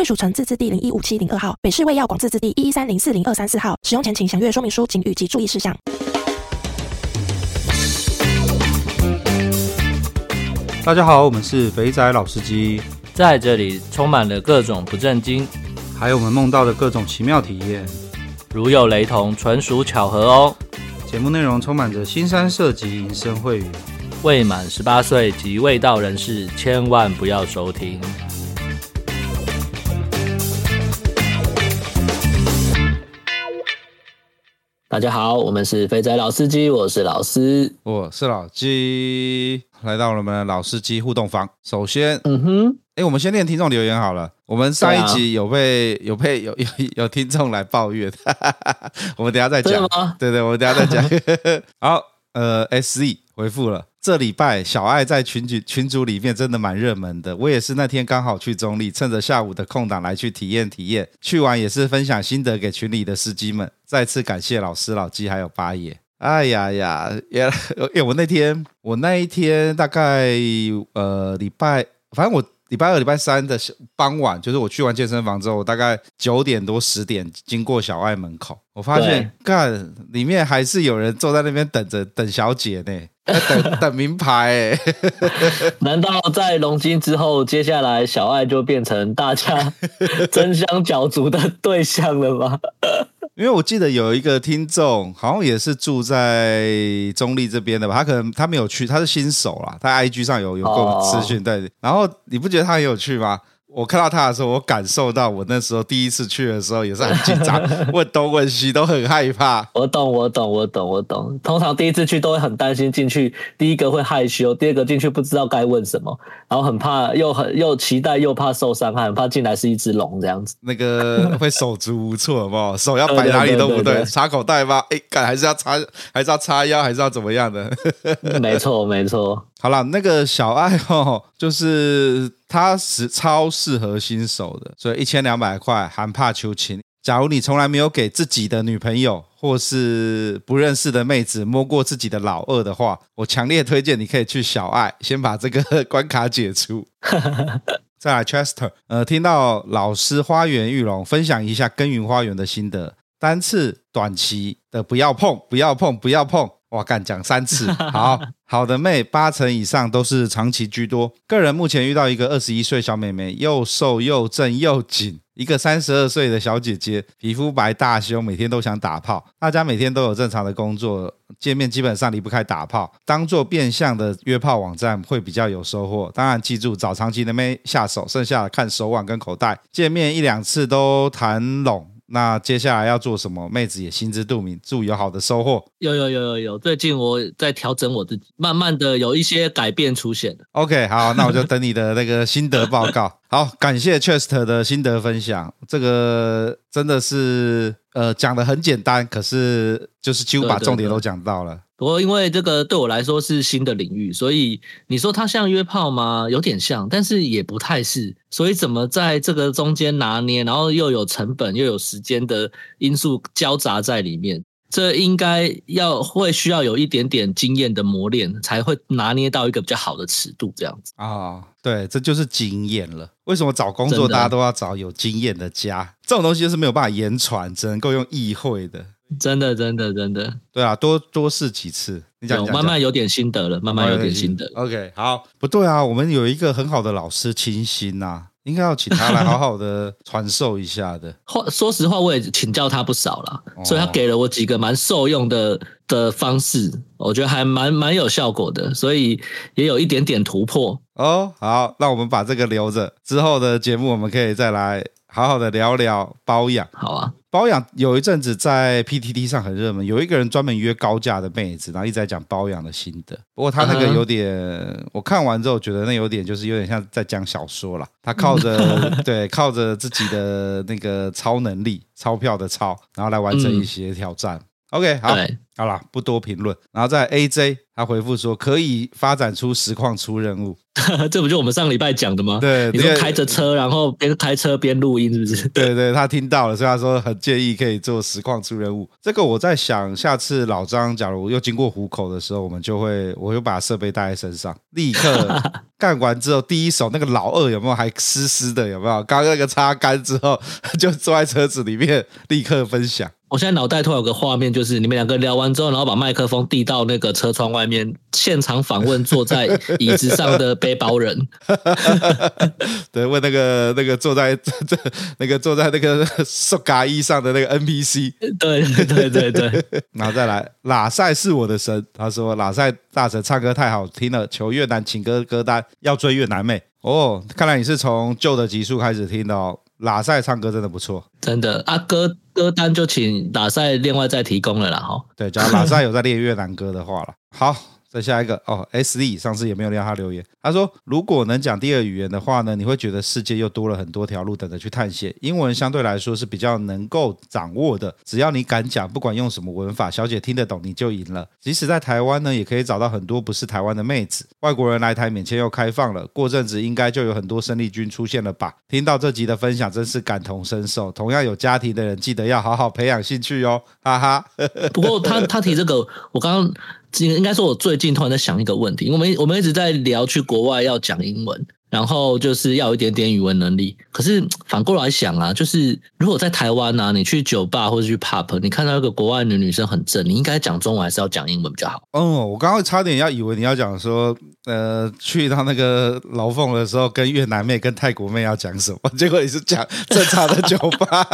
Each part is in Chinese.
贵属城自治地零一五七零二号，北市卫药广自治地一一三零四零二三四号。使用前请详阅说明书、警语及注意事项。大家好，我们是肥仔老司机，在这里充满了各种不正经，还有我们梦到的各种奇妙体验。如有雷同，纯属巧合哦。节目内容充满着新三色及淫声秽语，未满十八岁及未到人士千万不要收听。大家好，我们是肥仔老司机，我是老司，我是老鸡，来到了我们的老司机互动房。首先，嗯哼，哎，我们先念听众留言好了。我们上一集有被、啊、有被有有有听众来抱怨，哈哈哈，我们等下再讲。对对，我们等下再讲。好，呃，S Z 回复了。这礼拜小爱在群组群组里面真的蛮热门的，我也是那天刚好去中立，趁着下午的空档来去体验体验，去完也是分享心得给群里的司机们。再次感谢老师、老鸡还有八爷。哎呀呀，也，哎，我那天我那一天大概呃礼拜，反正我。礼拜二、礼拜三的傍晚，就是我去完健身房之后，我大概九点多、十点经过小爱门口，我发现干里面还是有人坐在那边等着等小姐呢，等等名牌。难道在龙金之后，接下来小爱就变成大家争相角逐的对象了吗？因为我记得有一个听众，好像也是住在中立这边的吧，他可能他没有去，他是新手啦，他 IG 上有有跟我们私讯，对，然后你不觉得他很有趣吗？我看到他的时候，我感受到我那时候第一次去的时候也是很紧张，问东问西都很害怕。我懂，我懂，我懂，我懂。通常第一次去都会很担心进去，第一个会害羞，第二个进去不知道该问什么，然后很怕，又很又期待，又怕受伤害，很怕进来是一只龙这样子。那个会手足无措，好不好？手要摆哪里都不对，对，对，对，插口袋吗？哎，干还是要插，还是要插腰，还是要怎么样的？没错，没错。好了，那个小爱哦，就是他是超适合新手的，所以一千两百块还怕求情。假如你从来没有给自己的女朋友或是不认识的妹子摸过自己的老二的话，我强烈推荐你可以去小爱，先把这个关卡解除。再来，Chester，呃，听到老师花园玉龙分享一下耕耘花园的心得，单次短期的不要碰，不要碰，不要碰。哇，干讲三次，好好的妹八成以上都是长期居多。个人目前遇到一个二十一岁小妹妹，又瘦又正又紧；一个三十二岁的小姐姐，皮肤白大胸，每天都想打炮。大家每天都有正常的工作，见面基本上离不开打炮。当做变相的约炮网站会比较有收获。当然记住找长期的妹下手，剩下的看手腕跟口袋。见面一两次都谈拢。那接下来要做什么？妹子也心知肚明，祝有好的收获。有有有有有，最近我在调整我自己，慢慢的有一些改变出现。OK，好，那我就等你的那个心得报告。好，感谢 Chester 的心得分享，这个真的是呃讲的很简单，可是就是几乎把重点都讲到了。对对对不过，因为这个对我来说是新的领域，所以你说它像约炮吗？有点像，但是也不太是。所以怎么在这个中间拿捏，然后又有成本又有时间的因素交杂在里面，这应该要会需要有一点点经验的磨练，才会拿捏到一个比较好的尺度，这样子啊、哦。对，这就是经验了。为什么找工作大家都要找有经验的家？这种东西就是没有办法言传，只能够用意会的。真的，真的，真的，对啊，多多试几次，你讲，讲，慢慢有点心得了，慢慢有点心得。OK，好，不对啊，我们有一个很好的老师，清新呐，应该要请他来好好的传授一下的。话说实话，我也请教他不少了，哦，所以他给了我几个蛮受用的的方式，我觉得还蛮蛮有效果的，所以也有一点点突破。哦，好，那我们把这个留着，之后的节目我们可以再来好好的聊聊包养。好啊。包养有一阵子在 PTT 上很热门，有一个人专门约高价的妹子，然后一直在讲包养的心得。不过他那个有点，嗯、我看完之后觉得那有点就是有点像在讲小说了。他靠着 对靠着自己的那个超能力，钞票的钞，然后来完成一些挑战。嗯 OK，好，对好了，不多评论。然后在 AJ，他回复说可以发展出实况出任务，这不就我们上礼拜讲的吗？对，你说开着车，然后边开车边录音，是不是？对对，他听到了，所以他说很建议可以做实况出任务。这个我在想，下次老张假如又经过虎口的时候，我们就会，我就把设备带在身上，立刻 干完之后，第一手那个老二有没有还湿湿的？有没有？刚刚那个擦干之后，就坐在车子里面立刻分享。我现在脑袋突然有个画面，就是你们两个聊完之后，然后把麦克风递到那个车窗外面，现场访问坐在椅子上的背包人。对，问那个那个坐在这那个坐在那个塑嘎衣上的那个 NPC。对对对对，然后再来，拉塞是我的神。他说拉塞大神唱歌太好听了，求越南情歌歌单，要追越南妹。哦，看来你是从旧的集数开始听的哦。拉塞唱歌真的不错，真的啊，歌歌单就请拉塞另外再提供了啦哈。对，假如拉塞有在练越南歌的话了，好。再下一个哦，S D 上次也没有让他留言。他说，如果能讲第二语言的话呢，你会觉得世界又多了很多条路等着去探险。英文相对来说是比较能够掌握的，只要你敢讲，不管用什么文法，小姐听得懂你就赢了。即使在台湾呢，也可以找到很多不是台湾的妹子。外国人来台免签又开放了，过阵子应该就有很多生力军出现了吧？听到这集的分享，真是感同身受。同样有家庭的人，记得要好好培养兴趣哦，哈哈。不过他他提这个，我刚刚。应应该说，我最近突然在想一个问题，因为我们我们一直在聊去国外要讲英文，然后就是要有一点点语文能力。可是反过来想啊，就是如果在台湾啊，你去酒吧或者去 pub，你看到一个国外的女生很正，你应该讲中文还是要讲英文比较好？哦，我刚刚差点要以为你要讲说，呃，去到那个牢凤的时候，跟越南妹、跟泰国妹要讲什么？结果你是讲正常的酒吧。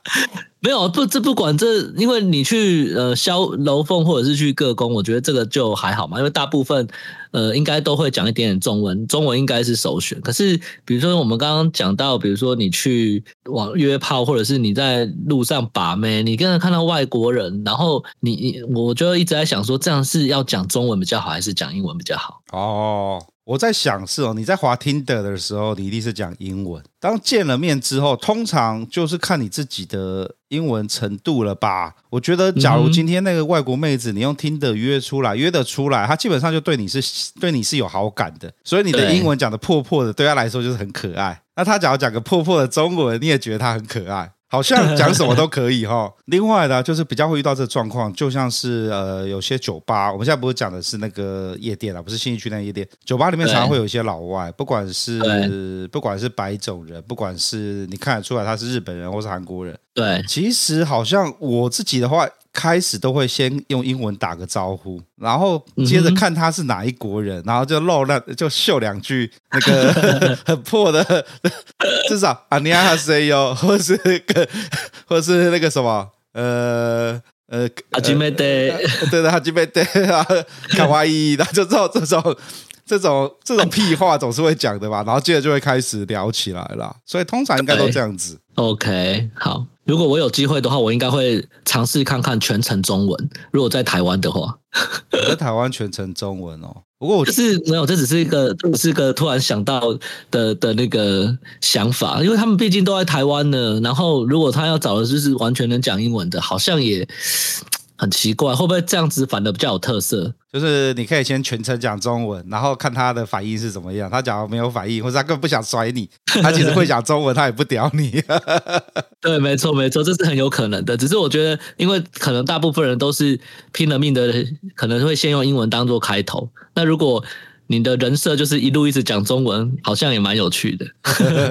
没有不，这不管这，因为你去呃消楼凤或者是去各宫，我觉得这个就还好嘛，因为大部分呃应该都会讲一点点中文，中文应该是首选。可是比如说我们刚刚讲到，比如说你去网约炮，或者是你在路上把妹，你刚才看到外国人，然后你你我就一直在想说，这样是要讲中文比较好，还是讲英文比较好？哦。我在想是哦，你在滑 Tinder 的时候，你一定是讲英文。当见了面之后，通常就是看你自己的英文程度了吧？我觉得，假如今天那个外国妹子，你用 Tinder 约出来，约得出来，她基本上就对你是对你是有好感的。所以你的英文讲的破破的，对她来说就是很可爱。那她假如讲个破破的中文，你也觉得她很可爱。好像讲什么都可以哈。另外呢，就是比较会遇到这个状况，就像是呃，有些酒吧，我们现在不是讲的是那个夜店啊，不是新义区那个夜店，酒吧里面常常会有一些老外，不管是不管是白种人，不管是你看得出来他是日本人或是韩国人，对，其实好像我自己的话。开始都会先用英文打个招呼，然后接着看他是哪一国人，然后就露那就秀两句那个很破的，至少阿尼亚哈塞哟，或是个，或是那个什么，呃呃，阿基梅德，对的，阿基梅德啊，卡哇伊，然后就这种这种这种这种屁话总是会讲的吧，然后接着就会开始聊起来了，所以通常应该都这样子。OK，好。如果我有机会的话，我应该会尝试看看全程中文。如果在台湾的话，在台湾全程中文哦。不过我就是没有，这只是一个，这只是一个突然想到的的那个想法，因为他们毕竟都在台湾呢。然后，如果他要找的就是完全能讲英文的，好像也。很奇怪，会不会这样子反而比较有特色？就是你可以先全程讲中文，然后看他的反应是怎么样。他假如没有反应，或者他根本不想甩你，他其实会讲中文，他也不屌你。对，没错，没错，这是很有可能的。只是我觉得，因为可能大部分人都是拼了命的，可能会先用英文当做开头。那如果你的人设就是一路一直讲中文，好像也蛮有趣的。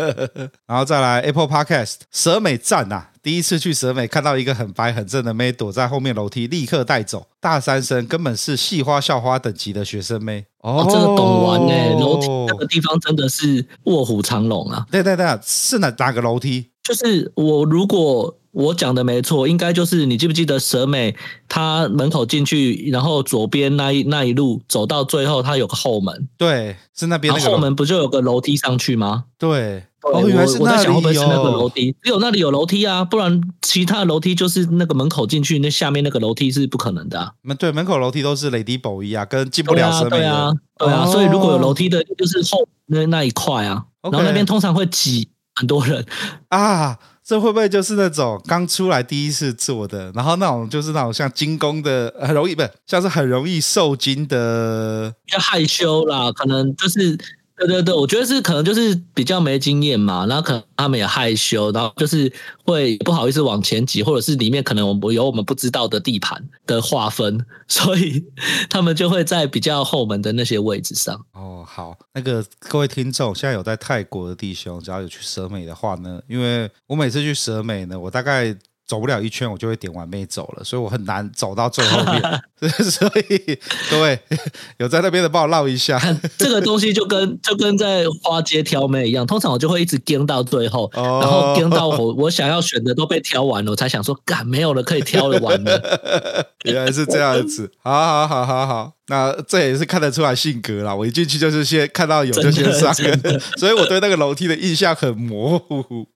然后再来 Apple Podcast，蛇美赞啊！第一次去蛇美，看到一个很白很正的妹躲在后面楼梯，立刻带走。大三生根本是系花校花等级的学生妹哦，真的懂玩呢。楼梯那个地方真的是卧虎藏龙啊！对对对，是哪哪个楼梯？就是我如果我讲的没错，应该就是你记不记得蛇美她门口进去，然后左边那一那一路走到最后，它有个后门，对，是那边那个后门不就有个楼梯上去吗？对。哦，原来是那里。我在想会不会是那个楼梯？只有那里有楼梯啊，不然其他楼梯就是那个门口进去，那下面那个楼梯是不可能的啊。门对门口楼梯都是 Lady Boy 啊，跟进不了蛇美的。对啊，对啊，所以如果有楼梯的，就是后那那一块啊。然后那边通常会挤很多人啊。这会不会就是那种刚出来第一次做的，然后那种就是那种像精工的，很容易不像是很容易受惊的，比较害羞啦，可能就是。对对对，我觉得是可能就是比较没经验嘛，然后可能他们也害羞，然后就是会不好意思往前挤，或者是里面可能我们有我们不知道的地盘的划分，所以他们就会在比较后门的那些位置上。哦，好，那个各位听众，现在有在泰国的弟兄，只要有去蛇美的话呢，因为我每次去蛇美呢，我大概。走不了一圈，我就会点完妹走了，所以我很难走到最后面。所以各位 有在那边的，帮我绕一下。这个东西就跟就跟在花街挑妹一样，通常我就会一直跟到最后，然后跟到我我想要选的都被挑完了，我才想说，干没有了可以挑的完了。原来是这样子，好好好好好，那这也是看得出来性格啦。我一进去就是先看到有就先上，所以我对那个楼梯的印象很模糊。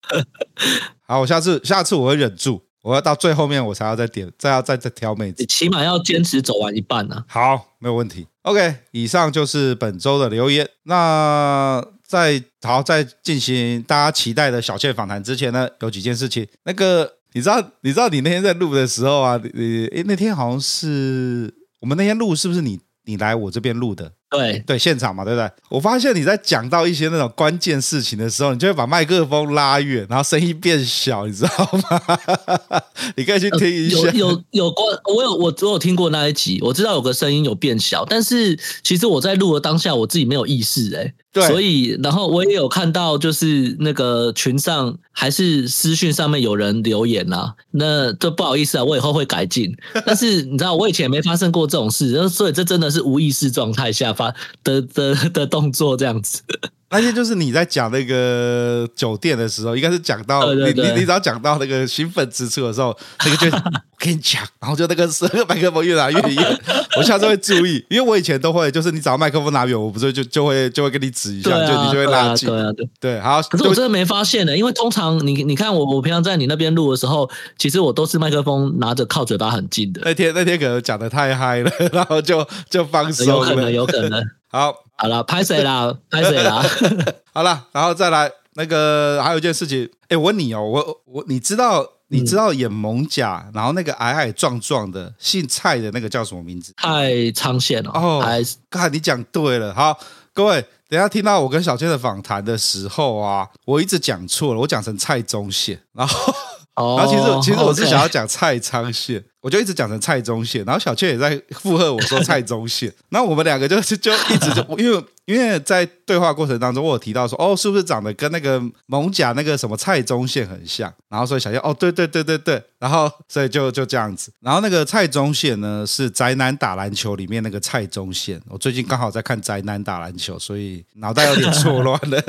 好，我下次下次我会忍住，我要到最后面我才要再点，再要再再挑妹子。你起码要坚持走完一半呢、啊。好，没有问题。OK，以上就是本周的留言。那在好在进行大家期待的小倩访谈之前呢，有几件事情。那个你知道你知道你那天在录的时候啊，你诶那天好像是我们那天录是不是你你来我这边录的？对对，现场嘛，对不对？我发现你在讲到一些那种关键事情的时候，你就会把麦克风拉远，然后声音变小，你知道吗？你可以去听一下。有有有关，我有我我有听过那一集，我知道有个声音有变小，但是其实我在录的当下，我自己没有意识，哎。对，所以，然后我也有看到，就是那个群上还是私讯上面有人留言啊，那这不好意思啊，我以后会改进。但是你知道，我以前没发生过这种事，所以这真的是无意识状态下发的的的，的动作这样子。那天就是你在讲那个酒店的时候，应该是讲到你你你只要讲到那个兴奋之处的时候，那个就我跟你讲，然后就那个是那个麦克风越来越远，我下次会注意，因为我以前都会，就是你只要麦克风拿远，我不是就就会就会跟你指一下，啊、就你就会拉近，对啊，对，对，好。可是我真的没发现呢，因为通常你你看我我平常在你那边录的时候，其实我都是麦克风拿着靠嘴巴很近的。那天那天可能讲的太嗨了，然后就就放松了，有可能，有可能。好。好了，拍谁啦？拍谁啦？好了，然后再来那个，还有一件事情，哎，我问你哦，我我你知道你知道演蒙甲，嗯、然后那个矮矮壮壮的姓蔡的那个叫什么名字？蔡昌宪哦。哦，刚才你讲对了。好，各位，等下听到我跟小千的访谈的时候啊，我一直讲错了，我讲成蔡宗宪，然后，哦、然后其实其实我是想要讲蔡昌宪。我就一直讲成蔡宗宪，然后小雀也在附和我说蔡宗宪，那我们两个就就一直就因为因为在对话过程当中，我有提到说哦，是不是长得跟那个艋舺那个什么蔡宗宪很像？然后所以小倩哦，对对对对对，然后所以就就这样子。然后那个蔡宗宪呢，是宅男打篮球里面那个蔡宗宪。我最近刚好在看宅男打篮球，所以脑袋有点错乱了。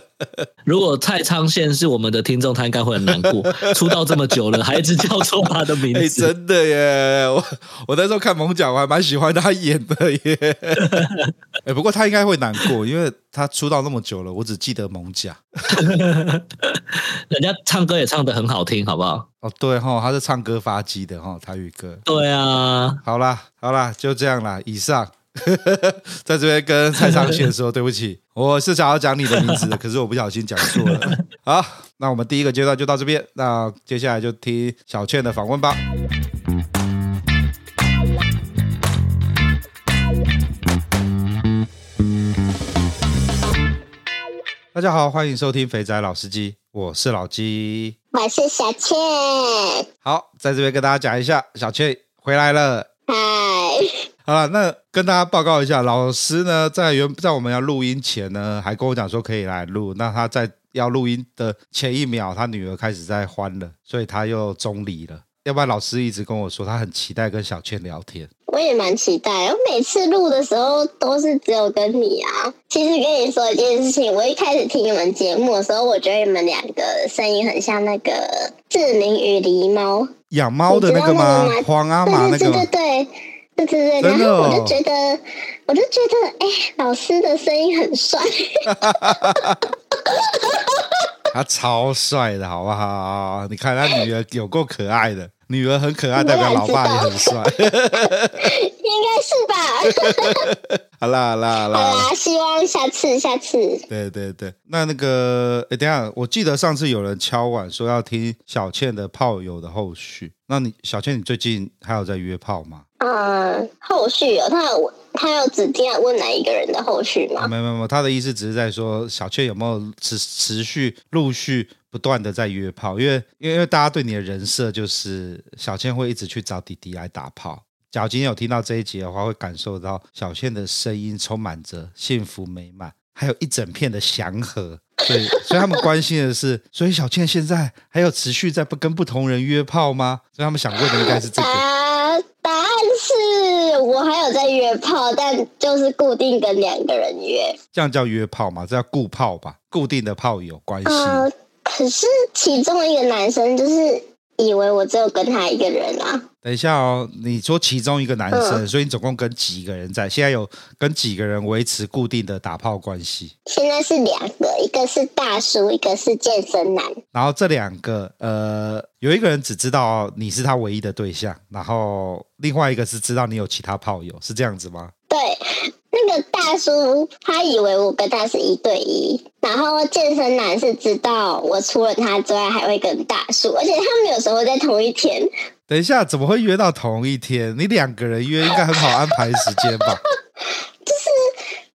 如果蔡昌宪是我们的听众，他应该会很难过。出道这么久了，还一直叫错他的名字，欸、真的。耶，我我那时候看艋舺，我还蛮喜欢他演的耶。哎，不过他应该会难过，因为他出道那么久了，我只记得蒙甲。人家唱歌也唱得很好听，好不好？哦，对哈，他是唱歌发迹的哈，台语歌。对啊，好啦，好啦，就这样啦。以上 在这边跟蔡昌宪说对不起，我是想要讲你的名字的，可是我不小心讲错了。好，那我们第一个阶段就到这边，那接下来就听小倩的访问吧。大家好，欢迎收听肥仔老司机，我是老鸡，我是小倩。好，在这边跟大家讲一下，小倩回来了。嗨，好了，那跟大家报告一下，老师呢，在原在我们要录音前呢，还跟我讲说可以来录。那他在要录音的前一秒，他女儿开始在欢了，所以他又中离了。要不然老师一直跟我说，他很期待跟小倩聊天。我也蛮期待。我每次录的时候都是只有跟你啊。其实跟你说一件事情，我一开始听你们节目的时候，我觉得你们两个声音很像那个志明与狸猫养猫的那个吗？黄阿玛那个？对对对对对对。然后我就觉得，我就觉得，哎、欸，老师的声音很帅。他超帅的，好不好？你看他女儿有够可爱的，女儿很可爱，代表老爸也很帅，应该是吧？好啦好啦好啦，好啦，希望下次下次。对对对，那那个，哎，等下，我记得上次有人敲碗说要听小倩的炮友的后续，那你小倩，你最近还有在约炮吗？嗯，后续有他有他有指定要问哪一个人的后续吗？没有没有没有，他的意思只是在说小倩有没有持持续陆续不断的在约炮，因为因为大家对你的人设就是小倩会一直去找弟弟来打炮。假如今天有听到这一集的话，会感受到小倩的声音充满着幸福美满，还有一整片的祥和。所以所以他们关心的是，所以小倩现在还有持续在不跟不同人约炮吗？所以他们想问的应该是这个。我还有在约炮，但就是固定跟两个人约，这样叫约炮吗？这叫固炮吧？固定的炮友关系。呃，可是其中一个男生就是以为我只有跟他一个人啊。等一下哦，你说其中一个男生，嗯、所以你总共跟几个人在？现在有跟几个人维持固定的打炮关系？现在是两个，一个是大叔，一个是健身男。然后这两个，呃，有一个人只知道你是他唯一的对象，然后另外一个是知道你有其他炮友，是这样子吗？对，那个大叔他以为我跟他是一对一，然后健身男是知道我除了他之外还会跟大叔，而且他们有时候在同一天。等一下，怎么会约到同一天？你两个人约应该很好安排时间吧？就是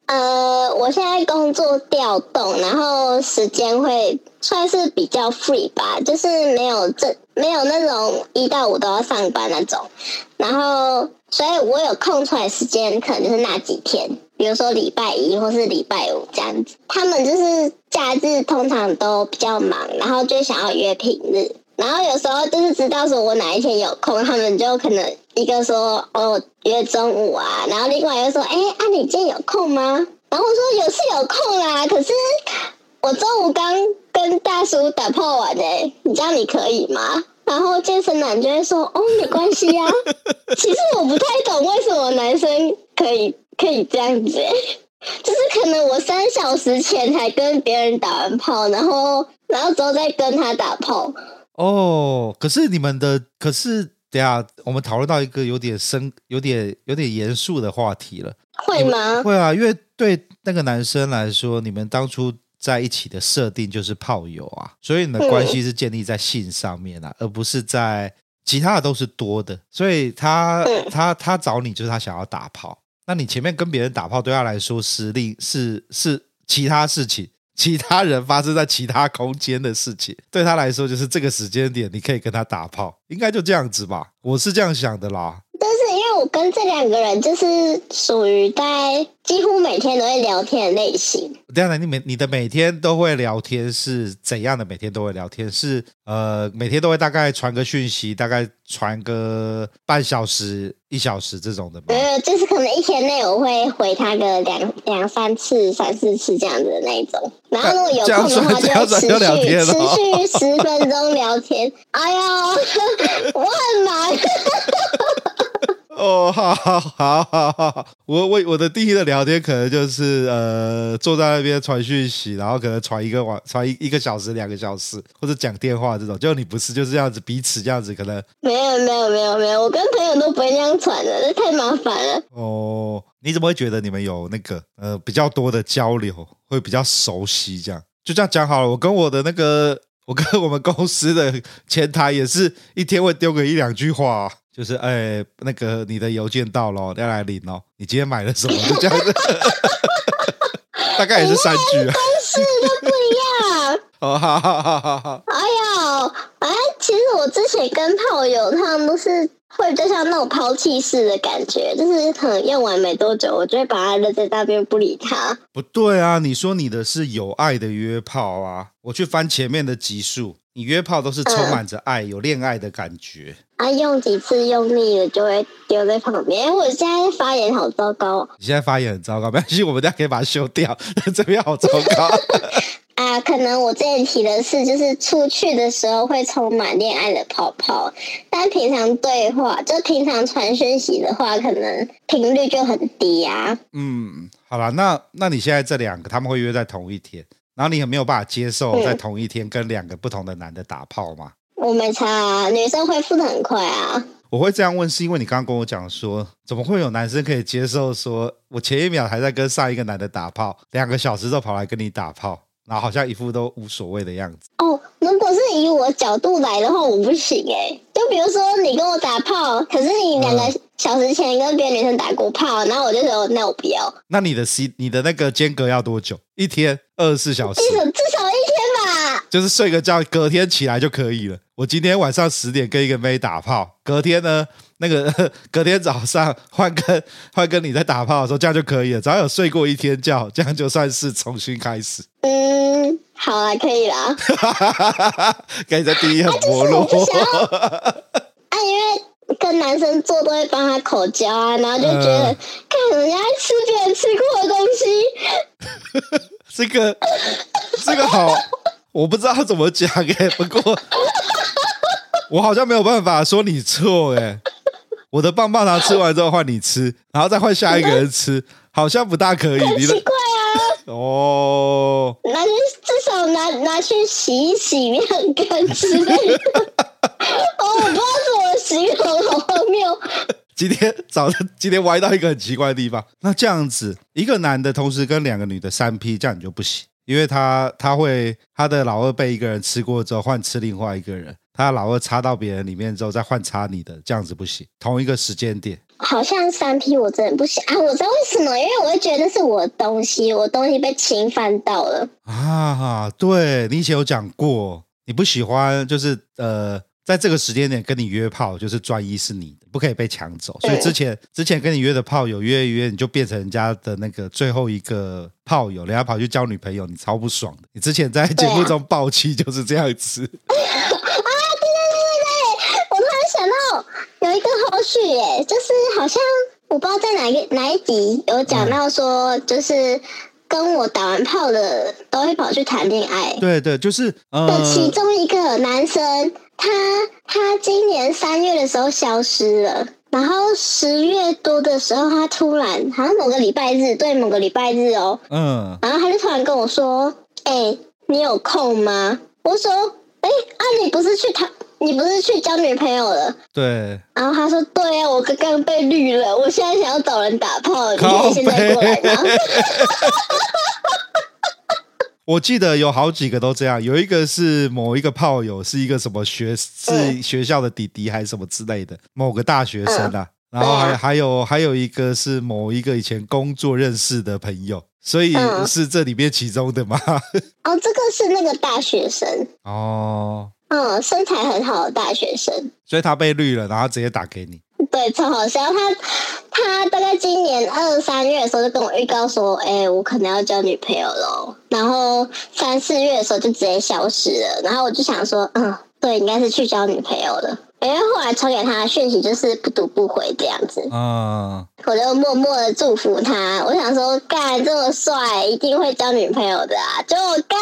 呃，我现在工作调动，然后时间会算是比较 free 吧，就是没有这没有那种一到五都要上班那种，然后所以我有空出来时间，可能就是那几天，比如说礼拜一或是礼拜五这样子。他们就是假日通常都比较忙，然后就想要约平日。然后有时候就是知道说我哪一天有空，他们就可能一个说哦约中午啊，然后另外一个说哎啊你今天有空吗？然后我说有是有空啦，可是我中午刚跟大叔打炮完诶，你这样你可以吗？然后健身男就会说哦没关系呀、啊，其实我不太懂为什么男生可以可以这样子，就是可能我三小时前才跟别人打完炮，然后然后之后再跟他打炮。哦，可是你们的，可是等下我们讨论到一个有点深、有点有点严肃的话题了，会吗？会啊，因为对那个男生来说，你们当初在一起的设定就是炮友啊，所以你的关系是建立在性上面啊，而不是在其他的都是多的，所以他他他找你就是他想要打炮，那你前面跟别人打炮对他来说是另是是其他事情。其他人发生在其他空间的事情，对他来说就是这个时间点，你可以跟他打炮，应该就这样子吧？我是这样想的啦。但是因为我跟这两个人就是属于在几乎每天都会聊天的类型。当然，你每你的每天都会聊天是怎样的？每天都会聊天是呃，每天都会大概传个讯息，大概传个半小时、一小时这种的吗？呃，就是可能一天内我会回他个两两三次、三四次这样子的那一种。然后如果有空的话，就持续持续十分钟聊天。哎呀，我很难。哦，好好好好好，我我我的第一个聊天可能就是呃，坐在那边传讯息，然后可能传一个晚传一一个小时、两个小时，或者讲电话这种。就你不是就是这样子，彼此这样子，可能没有没有没有没有，我跟朋友都不会这样传的，这太麻烦了。哦，你怎么会觉得你们有那个呃比较多的交流，会比较熟悉这样？就这样讲好了，我跟我的那个。我跟我们公司的前台也是一天会丢个一两句话，就是哎，那个你的邮件到了，要来领哦。你今天买了什么？就这样子，大概也是三句啊。公司都不一样。哦，好好好好好。哎呀，哎，其实我之前跟炮友他们都是。会就像那种抛弃式的感觉，就是可能用完没多久，我就会把它扔在那边不理它。不对啊，你说你的是有爱的约炮啊？我去翻前面的集数，你约炮都是充满着爱，嗯、有恋爱的感觉。啊，用几次用腻了就会丢在旁边。我现在发言好糟糕。你现在发言很糟糕，没关系，我们大家可以把它修掉。这边好糟糕 啊！可能我之前提的是，就是出去的时候会充满恋爱的泡泡，但平常对话，就平常传讯息的话，可能频率就很低啊。嗯，好了，那那你现在这两个他们会约在同一天，然后你有没有办法接受在同一天跟两个不同的男的打炮吗？我没差啊，女生恢复的很快啊。我会这样问，是因为你刚刚跟我讲说，怎么会有男生可以接受说，我前一秒还在跟上一个男的打炮，两个小时之后跑来跟你打炮，然后好像一副都无所谓的样子。哦，如果是以我角度来的话，我不行哎。就比如说你跟我打炮，可是你两个小时前跟别的女生打过炮，然后我就说那我不要。那你的 C，你的那个间隔要多久？一天二十四小时？至少至少一。就是睡个觉，隔天起来就可以了。我今天晚上十点跟一个妹打炮，隔天呢，那个 隔天早上换跟 换跟你在打炮的时候，这样就可以了。只要有睡过一天觉，这样就算是重新开始。嗯，好啊，可以啦。可以在第一很薄弱。啊，因为跟男生做都会帮他口交啊，然后就觉得看人家吃别人吃过的东西。这个这个好。我不知道怎么讲哎，不过我好像没有办法说你错哎。我的棒棒糖吃完之后换你吃，然后再换下一个人吃，好像不大可以。很奇怪啊！哦，拿去至少拿拿去洗一洗，面很干之类的。哦，我不知道怎么形容，好荒谬。今天早上今天歪到一个很奇怪的地方。那这样子，一个男的同时跟两个女的三 P，这样你就不行。因为他他会他的老二被一个人吃过之后换吃另外一个人，他的老二插到别人里面之后再换插你的，这样子不行。同一个时间点，好像三 P 我真的不行啊！我知道为什么，因为我会觉得是我的东西，我的东西被侵犯到了啊！对，你以前有讲过，你不喜欢就是呃。在这个时间点跟你约炮，就是专一是你的，不可以被抢走。所以之前之前跟你约的炮友约一约，你就变成人家的那个最后一个炮友，人家跑去交女朋友，你超不爽的。你之前在节目中爆气就是这样子。啊，对对对对对，我突然想到有一个后续耶，就是好像我不知道在哪一个哪一集有讲到说，就是。跟我打完炮的都会跑去谈恋爱，对对，就是呃，的其中一个男生，他他今年三月的时候消失了，然后十月多的时候，他突然好像某个礼拜日，对，某个礼拜日哦，嗯，然后他就突然跟我说：“哎、欸，你有空吗？”我说：“哎、欸，啊，你不是去谈？”你不是去交女朋友了？对。然后他说：“对啊，我刚刚被绿了，我现在想要找人打炮，你可以现在过来吗？” 我记得有好几个都这样，有一个是某一个炮友，是一个什么学，是学校的弟弟还是什么之类的，某个大学生啊。然后还还有还有一个是某一个以前工作认识的朋友，所以是这里面其中的吗？哦，这个是那个大学生哦。嗯，身材很好的大学生，所以他被绿了，然后直接打给你。对，超好笑。他他大概今年二三月的时候就跟我预告说，哎、欸，我可能要交女朋友喽。然后三四月的时候就直接消失了。然后我就想说，嗯，对，应该是去交女朋友了。因为后来传给他的讯息就是不读不回这样子。嗯，我就默默的祝福他。我想说，干这么帅，一定会交女朋友的啊！就干。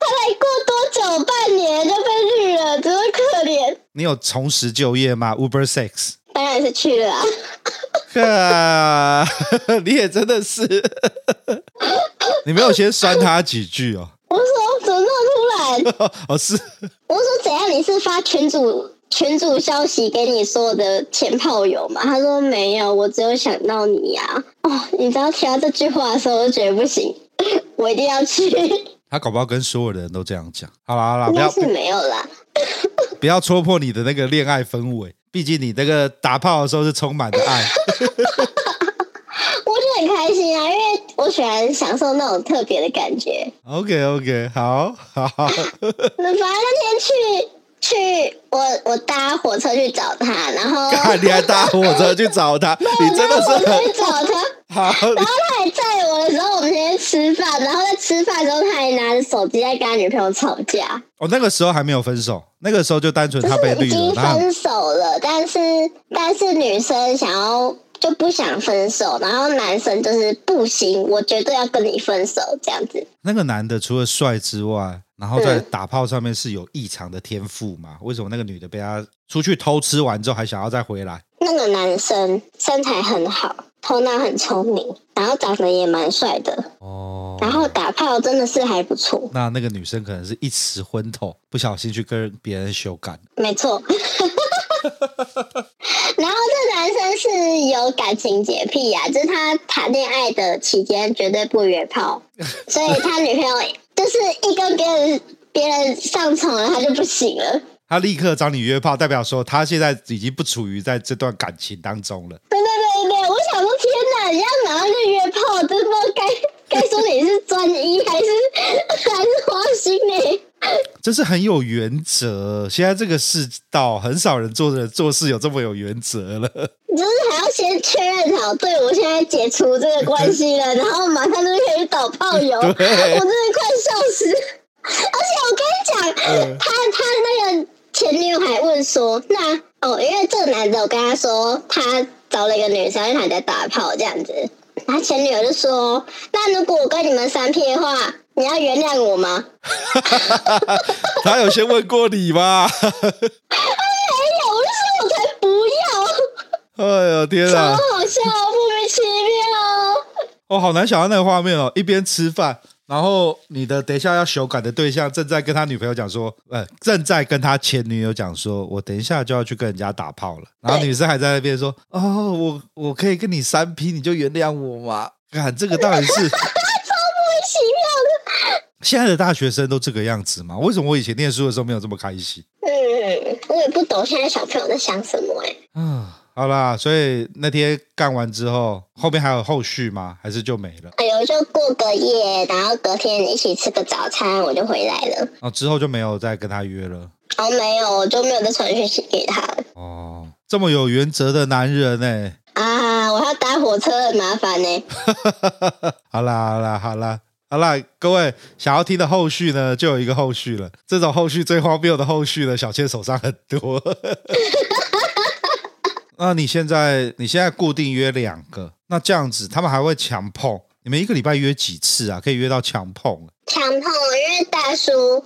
他才过多久？半年就被绿了，真可怜。你有重拾就业吗？Uber Sex？当然是去了啊！啊 你也真的是，你没有先酸他几句哦。我说怎么那么突然？哦，是。我说怎样？你是发群主群主消息给你说的前炮友吗？他说没有，我只有想到你呀、啊。哦，你知道听到这句话的时候，我就觉得不行，我一定要去。他搞不好跟所有的人都这样讲。好啦好啦，不要是没有啦，不要戳破你的那个恋爱氛围。毕竟你那个打炮的时候是充满的爱。我就很开心啊，因为我喜欢享受那种特别的感觉。OK OK，好好。好 那反正那天去去，我我搭火车去找他，然后你还搭火车去找他，你真的是去找他。好，然后他还载我的的时候，我们先吃饭，然后在吃饭的时候，他还拿着手机在跟他女朋友吵架。哦，那个时候还没有分手，那个时候就单纯他被绿了，已经分手了，但是但是女生想要就不想分手，然后男生就是不行，我绝对要跟你分手这样子。那个男的除了帅之外，然后在打炮上面是有异常的天赋嘛？为什么那个女的被他出去偷吃完之后还想要再回来？那个男生身材很好，头脑很聪明，然后长得也蛮帅的哦。然后打炮真的是还不错。那那个女生可能是一时昏头，不小心去跟别人修改。没错。然后这男生是有感情洁癖呀、啊，就是他谈恋爱的期间绝对不约炮，所以他女朋友。就是一跟别人别人上床了，他就不行了。他立刻找你约炮，代表说他现在已经不处于在这段感情当中了。对对对对，我想说天哪，你要马上就约炮，真不知道该该说你是专一还是还是花心呢？这是很有原则。现在这个世道，很少人做的做事有这么有原则了。就是还要先确认好，对我现在解除这个关系了，然后马上就可以找炮友。我真的快笑死！而且我跟你讲，他他那个前女友还问说：“那哦，因为这个男的，我跟他说他找了一个女生，因为他在打炮这样子。然后前女友就说：那如果我跟你们三 P 的话，你要原谅我吗？” 他有先问过你吗？哎呀天啊！超好笑，莫名其妙。哦，好难想象那个画面哦，一边吃饭，然后你的等一下要修改的对象正在跟他女朋友讲说，呃，正在跟他前女友讲说，我等一下就要去跟人家打炮了。然后女生还在那边说，哦，我我可以跟你三 P，你就原谅我吗？看这个到底是 超莫名其妙的。现在的大学生都这个样子吗？为什么我以前念书的时候没有这么开心？嗯，我也不懂现在小朋友在想什么哎、欸。嗯。好啦，所以那天干完之后，后面还有后续吗？还是就没了？哎呦，就过个夜，然后隔天一起吃个早餐，我就回来了。哦，之后就没有再跟他约了。哦，没有，我就没有再传讯息给他。哦，这么有原则的男人呢？啊，我要搭火车很麻烦呢。好啦，好啦，好啦，好啦，各位想要听的后续呢，就有一个后续了。这种后续最荒谬的后续呢，小倩手上很多。那你现在你现在固定约两个，那这样子他们还会强碰？你们一个礼拜约几次啊？可以约到强碰？强碰，因为大叔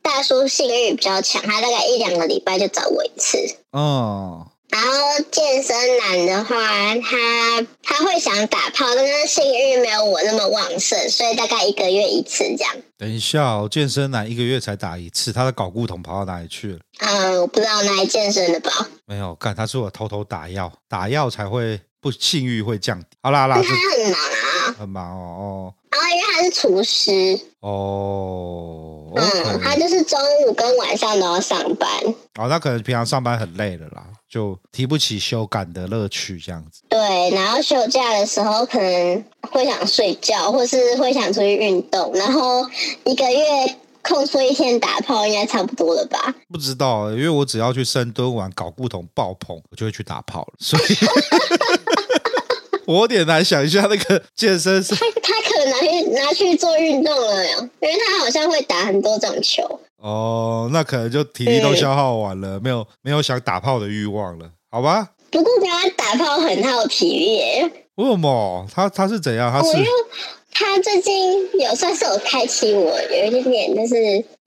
大叔性欲比较强，他大概一两个礼拜就找我一次。哦。然后健身男的话，他他会想打炮，但是性欲没有我那么旺盛，所以大概一个月一次这样。等一下哦，健身男一个月才打一次，他的搞固桶跑到哪里去了？嗯，我不知道哪里健身的吧？没有，干他是我偷偷打药，打药才会不性欲会降低。好啦好啦，他很忙啊，很忙哦哦。然后因为他是厨师哦，嗯，他就是中午跟晚上都要上班。哦，他可能平常上班很累了啦。就提不起修改的乐趣，这样子。对，然后休假的时候可能会想睡觉，或是会想出去运动，然后一个月空出一天打炮，应该差不多了吧？不知道，因为我只要去深蹲完搞固酮爆棚，我就会去打炮了，所以 我有点难想一下那个健身是。他他可能拿去拿去做运动了哟，因为他好像会打很多种球。哦，那可能就体力都消耗完了，嗯、没有没有想打炮的欲望了，好吧？不过他打炮很耗体力耶。为什么？他他是怎样？他是他最近有算是有开启我有一点点就是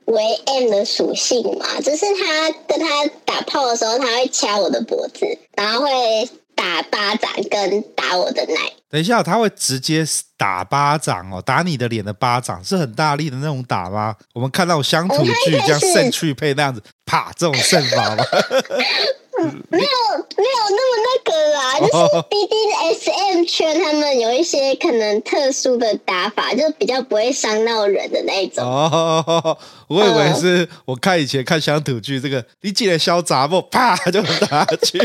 为 M 的属性嘛，就是他跟他打炮的时候，他会掐我的脖子，然后会。打巴掌跟打我的奶，等一下，他会直接打巴掌哦，打你的脸的巴掌是很大力的那种打吗？我们看到乡土剧这样圣去配那样子，啪这种胜法吗？嗯、没有没有那么那个啦，就是 BDSM 圈他们有一些可能特殊的打法，就比较不会伤到人的那一种。哦，我以为是我看以前看乡土剧，这个你记得小杂不？啪就打下去。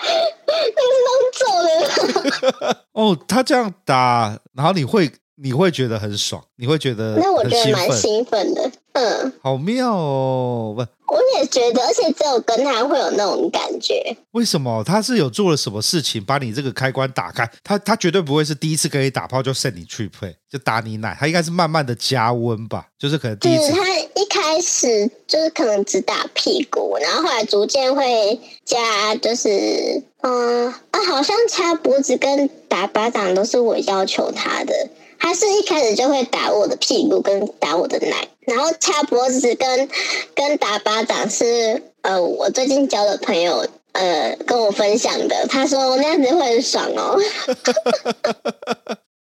哦，他这样打，然后你会你会觉得很爽，你会觉得那我觉得蛮兴奋的，嗯，好妙哦，不，我也也觉得，而且只有跟他会有那种感觉。为什么？他是有做了什么事情把你这个开关打开？他他绝对不会是第一次跟你打炮就 send 你去 play 就打你奶，他应该是慢慢的加温吧？就是可能第一次他一开始就是可能只打屁股，然后后来逐渐会加，就是嗯啊，好像掐脖子跟打巴掌都是我要求他的。他是一开始就会打我的屁股跟打我的奶，然后掐脖子跟跟打巴掌是呃我最近交的朋友呃跟我分享的，他说那样子会很爽哦。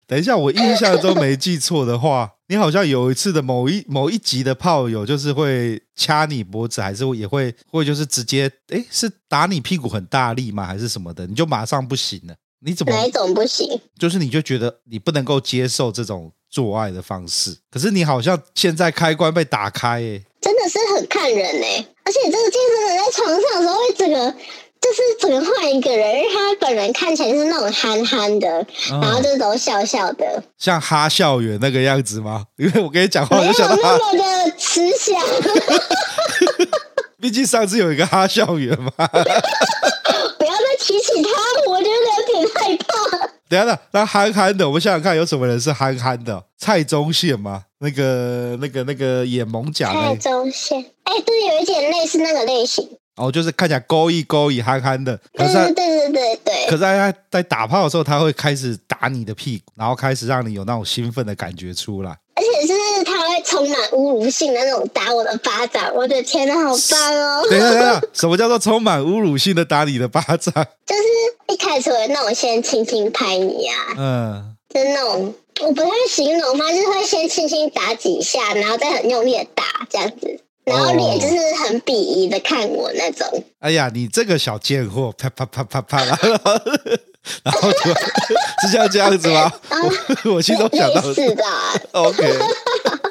等一下，我印象中没记错的话，你好像有一次的某一某一集的炮友就是会掐你脖子，还是也会会就是直接诶是打你屁股很大力吗？还是什么的？你就马上不行了。你怎么哪一种不行？就是你就觉得你不能够接受这种做爱的方式，可是你好像现在开关被打开，欸，真的是很看人哎，而且这个健身人在床上的时候会整个就是整个换一个人，因为他本人看起来是那种憨憨的，嗯、然后这种笑笑的，像哈校园那个样子吗？因为我跟你讲话我就想到 那么的慈祥，毕竟上次有一个哈校园嘛。不要再提起他，我觉得等一下，那憨憨的，我们想想看，有什么人是憨憨的？蔡宗宪吗？那个、那个、那个演萌甲的蔡宗宪，哎，对，有一点类似那个类型。哦，就是看起来勾一勾一憨憨的。可是，对对对对。可是他在打炮的时候，他会开始打你的屁股，然后开始让你有那种兴奋的感觉出来。而且是充满侮辱性的那种打我的巴掌，我的天呐，好棒哦！等一下，等一下，什么叫做充满侮辱性的打你的巴掌？就是一开始会那种先轻轻拍你啊，嗯，就那种我不太形容，反正就是会先轻轻打几下，然后再很用力的打这样子，然后脸就是很鄙夷的看我那种。哦、哎呀，你这个小贱货，啪啪啪啪啪，然后。然后就是像这样子吗？我心中想到是的。OK，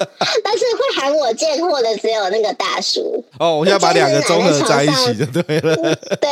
但是会喊我贱货的只有那个大叔。哦，我现在把两个综合在一起就对了。对，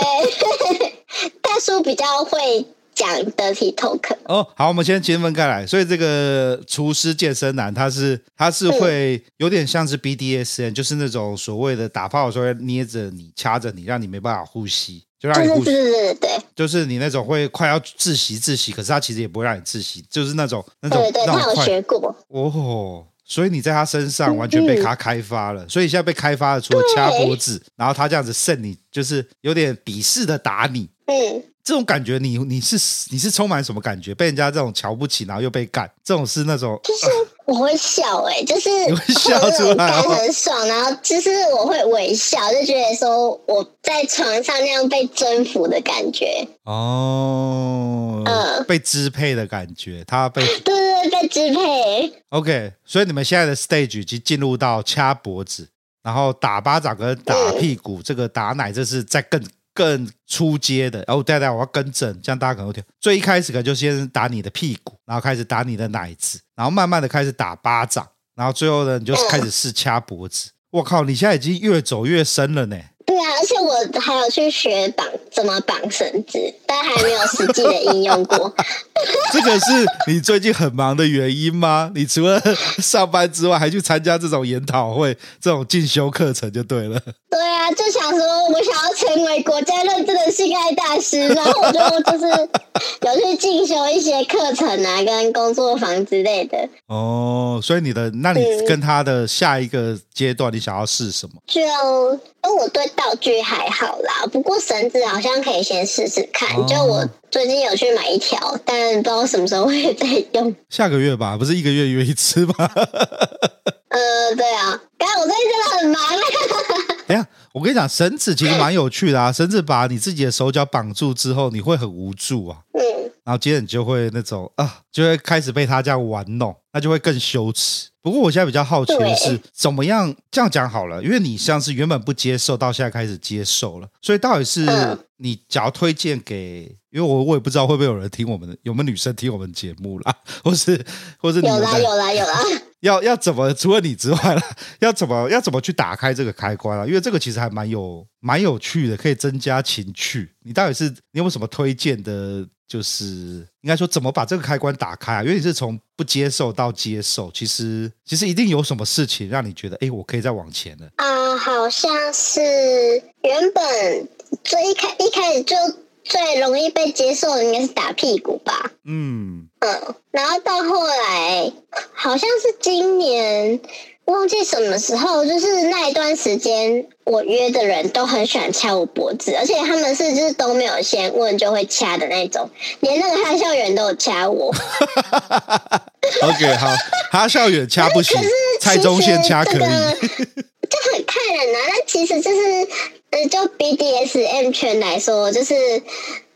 大叔比较会讲 dirty talk。哦，好，我们先先分开来。所以这个厨师健身男，他是他是会有点像是 BDSM，就是那种所谓的打炮的时候捏着你、掐着你，让你没办法呼吸。就让你呼吸，对对对对，就是你那种会快要窒息窒息，可是他其实也不会让你窒息，就是那种那种。对对，他有学过。哦，所以你在他身上完全被他开发了，所以现在被开发的，除了掐脖子，然后他这样子剩你，就是有点鄙视的打你。嗯。这种感觉你，你你是你是充满什么感觉？被人家这种瞧不起，然后又被干，这种是那种就是我会笑哎、欸，就是你会笑出来，很爽，然后就是我会微笑，就觉得说我在床上那样被征服的感觉哦，嗯，被支配的感觉，他被 对对对被支配。OK，所以你们现在的 stage 已经进入到掐脖子，然后打巴掌跟打屁股，嗯、这个打奶这是在更。更出阶的，然后大家我要更正，这样大家可能会听。最一开始可能就先打你的屁股，然后开始打你的奶子，然后慢慢的开始打巴掌，然后最后呢，你就开始试掐脖子。我靠，你现在已经越走越深了呢。对啊，而且我还有去学绑怎么绑绳子，但还没有实际的应用过。这个是你最近很忙的原因吗？你除了上班之外，还去参加这种研讨会、这种进修课程就对了。对啊，就想说我想要成为国家认证的性爱大师，然后我就就是有去进修一些课程啊，跟工作坊之类的。哦，所以你的，那你跟他的下一个阶段，你想要试什么？就因为我对道具还好啦，不过绳子好像可以先试试看。哦、就我最近有去买一条，但不知道什么时候会再用。下个月吧，不是一个月约一次吗？呃，对啊，刚才我最近真的很忙。哎呀，我跟你讲，绳子其实蛮有趣的啊。绳子把你自己的手脚绑住之后，你会很无助啊。嗯。然后接着你就会那种啊，就会开始被他这样玩弄，那就会更羞耻。不过我现在比较好奇的是，怎么样这样讲好了？因为你像是原本不接受，到现在开始接受了，所以到底是你只要推荐给，因为我我也不知道会不会有人听我们的，有没有女生听我们节目啦，或是或是你有啦有啦有啦，要要怎么除了你之外啦，要怎么要怎么去打开这个开关啊？因为这个其实还蛮有蛮有趣的，可以增加情趣。你到底是你有什么推荐的？就是应该说怎么把这个开关打开啊？因为你是从不接受到接受，其实其实一定有什么事情让你觉得，哎，我可以再往前了。啊、呃，好像是原本最一开一开始就最容易被接受的应该是打屁股吧？嗯嗯，然后到后来好像是今年。忘记什么时候，就是那一段时间，我约的人都很喜欢掐我脖子，而且他们是就是都没有先问就会掐的那种，连那个哈校园都有掐我。OK，好，哈校园掐不行，蔡宗宪掐可以，就很看人啊。那其实就是，呃，就 BDSM 圈来说，就是。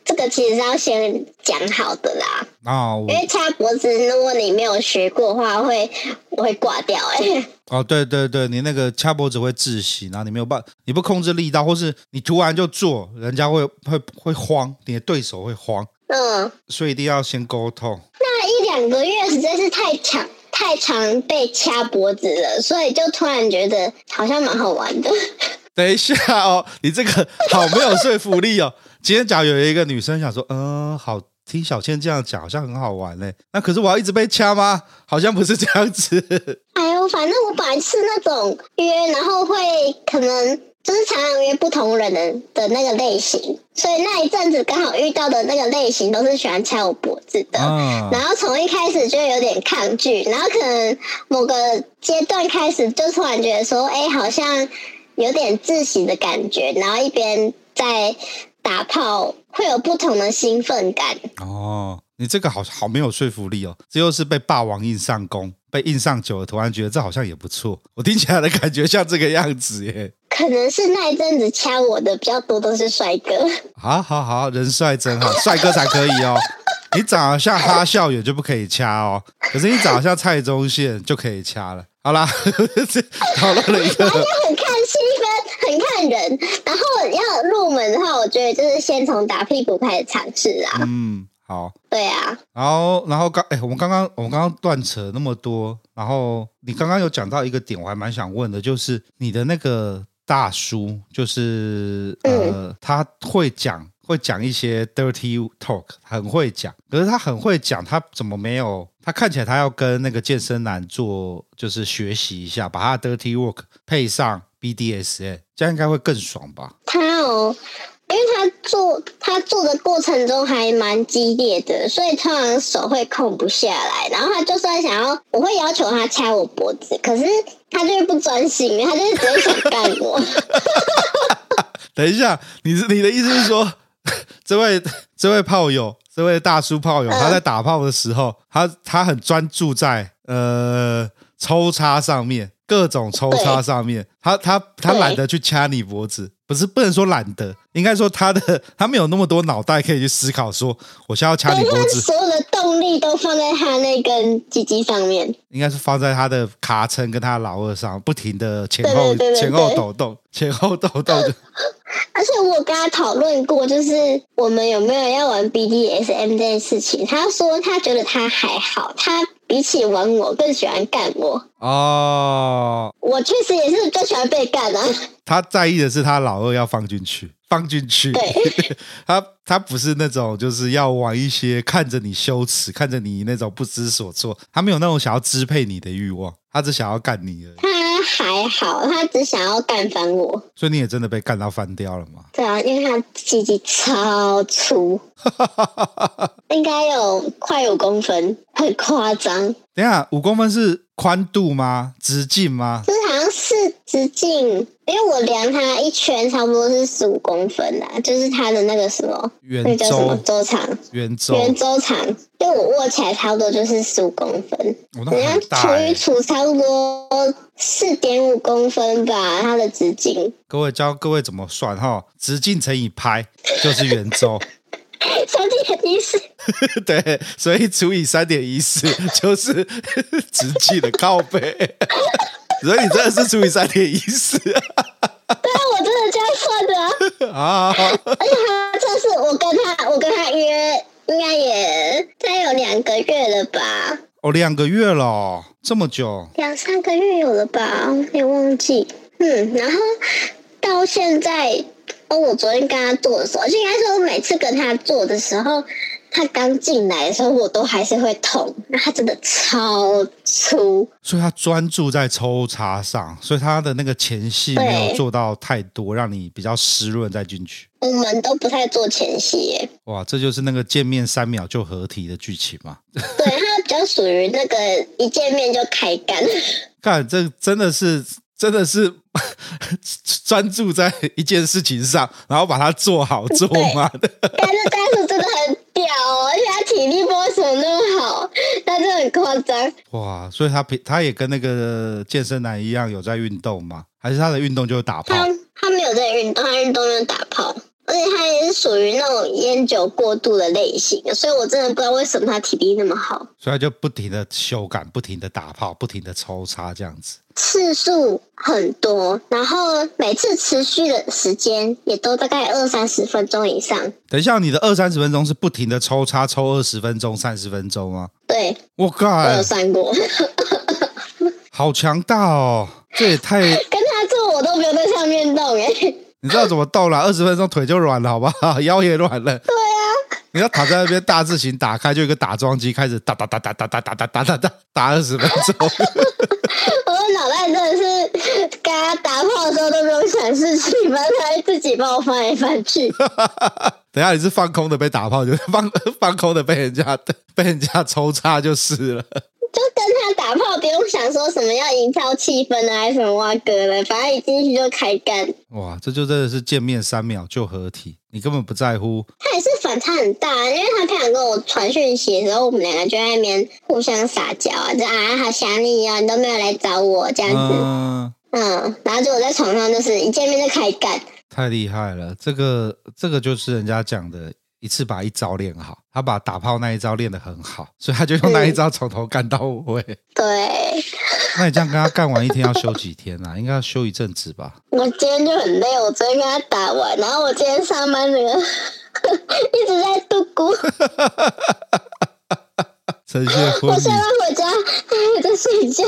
这个其实是要先讲好的啦，哦，因为掐脖子，如果你没有学过的话，会会挂掉哎、欸。哦，对对对，你那个掐脖子会窒息，然后你没有办法，你不控制力道，或是你突然就做，人家会会会慌，你的对手会慌，嗯，所以一定要先沟通。那一两个月实在是太长，太长被掐脖子了，所以就突然觉得好像蛮好玩的。等一下哦，你这个好没有说服力哦。今天假如有一个女生想说，嗯、呃，好听小倩这样讲，好像很好玩嘞。那可是我要一直被掐吗？好像不是这样子。哎呦，反正我本来是那种约，然后会可能就是常常约不同人的的那个类型，所以那一阵子刚好遇到的那个类型都是喜欢掐我脖子的。啊、然后从一开始就有点抗拒，然后可能某个阶段开始就突然觉得说，哎，好像有点窒息的感觉，然后一边在。打炮会有不同的兴奋感哦，你这个好好没有说服力哦，这又是被霸王硬上弓，被硬上久了，突然觉得这好像也不错，我听起来的感觉像这个样子耶。可能是那一阵子掐我的比较多都是帅哥，好好好，人帅真好，帅哥才可以哦。你长得像哈笑远就不可以掐哦，可是你长得像蔡宗宪就可以掐了。好啦，讨论了一个，很看人。然后要入门的话，我觉得就是先从打屁股开始尝试啊。嗯，好。对啊。然后，然后刚哎，我们刚刚我们刚刚断扯那么多，然后你刚刚有讲到一个点，我还蛮想问的，就是你的那个大叔，就是呃，嗯、他会讲。会讲一些 dirty talk，很会讲。可是他很会讲，他怎么没有？他看起来他要跟那个健身男做，就是学习一下，把他的 dirty work 配上 BDSM，这样应该会更爽吧？他哦，因为他做他做的过程中还蛮激烈的，所以通常手会控不下来。然后他就算想要，我会要求他掐我脖子，可是他就是不专心，他就是只会想干我。等一下，你是你的意思是说？这位这位炮友，这位大叔炮友，他在打炮的时候，他他很专注在呃抽插上面，各种抽插上面，他他他懒得去掐你脖子，不是不能说懒得，应该说他的他没有那么多脑袋可以去思考，说我现在要掐你脖子，所有的动力都放在他那根鸡鸡上面，应该是放在他的卡称跟他的老二上，不停的前后前后抖动，前后抖动。而且我跟他讨论过，就是我们有没有要玩 BDSM 这件事情。他说他觉得他还好，他比起玩我更喜欢干我。哦，我确实也是最喜欢被干啊。他在意的是他老二要放进去，放进去。对，他他不是那种就是要玩一些看着你羞耻，看着你那种不知所措。他没有那种想要支配你的欲望，他只想要干你而已。他还好，他只想要干翻我，所以你也真的被干到翻掉了吗？对啊，因为他鸡鸡超粗，应该有快五公分，很夸张。等下，五公分是宽度吗？直径吗？就是好像是直径。因为我量它一圈差不多是十五公分啦，就是它的那个什么，圆周那叫什么周。长，圆周。圆周长，就我握起来差不多就是十五公分，你要除一除，差不多四点五公分吧，它的直径。各位教各位怎么算哈，直径乘以拍就是圆周，三点一四，对，所以除以三点一四就是直径的靠背。所以你真的是除以三点一四，对啊，我真的这样算的啊。而且他这是我跟他，我跟他约，应该也再有两个月了吧？哦，两个月了，这么久？两三个月有了吧？也忘记。嗯，然后到现在，哦，我昨天跟他做的时候，就应该说我每次跟他做的时候，他刚进来的时候，我都还是会痛。那他真的超粗，所以他专注在抽插上，所以他的那个前戏没有做到太多，让你比较湿润再进去。我们都不太做前戏耶。哇，这就是那个见面三秒就合体的剧情嘛？对，他比较属于那个一见面就开干。看，这真的是。真的是 专注在一件事情上，然后把它做好做满的。但是但是真的很而且他体力波什么那么好，但是很夸张。哇，所以他平他也跟那个健身男一样有在运动吗？还是他的运动就是打炮？他他没有在运动，他运动就是打炮。而且他也是属于那种烟酒过度的类型，所以我真的不知道为什么他体力那么好。所以他就不停的修改，不停的打炮，不停的抽插，这样子次数很多，然后每次持续的时间也都大概二三十分钟以上。等一下，你的二三十分钟是不停的抽插，抽二十分钟、三十分钟吗？对，我靠，我有算过，好强大哦！这也太 跟他做，我都没有在上面动哎。你知道怎么动了？二十分钟腿就软了，好不好？腰也软了。对啊，你要躺在那边大字型打开，就一个打桩机开始打打打打打打打打打打打打二十分钟。我的脑袋真的是，跟他打炮的时候都没有想事情，反正他会自己帮我翻来翻去。等下你是放空的被打炮，就是放放空的被人家被人家抽插就是了。就跟他打炮，不用想说什么要营造气氛啊，还是什么哇哥的，反正一进去就开干。哇，这就真的是见面三秒就合体，你根本不在乎。他也是反差很大，因为他平常跟我传讯息的时候，我们两个就在那边互相撒娇啊，就啊好想你哦，你都没有来找我这样子。嗯，嗯，然后就我在床上就是一见面就开干。太厉害了，这个这个就是人家讲的。一次把一招练好，他把打炮那一招练得很好，所以他就用那一招从头干到尾。嗯。对，那你这样跟他干完一天要休几天啊？应该要休一阵子吧？我今天就很累，我昨天跟他打完，然后我今天上班那个 一直在度咕。陈谢我下班回家还在睡觉。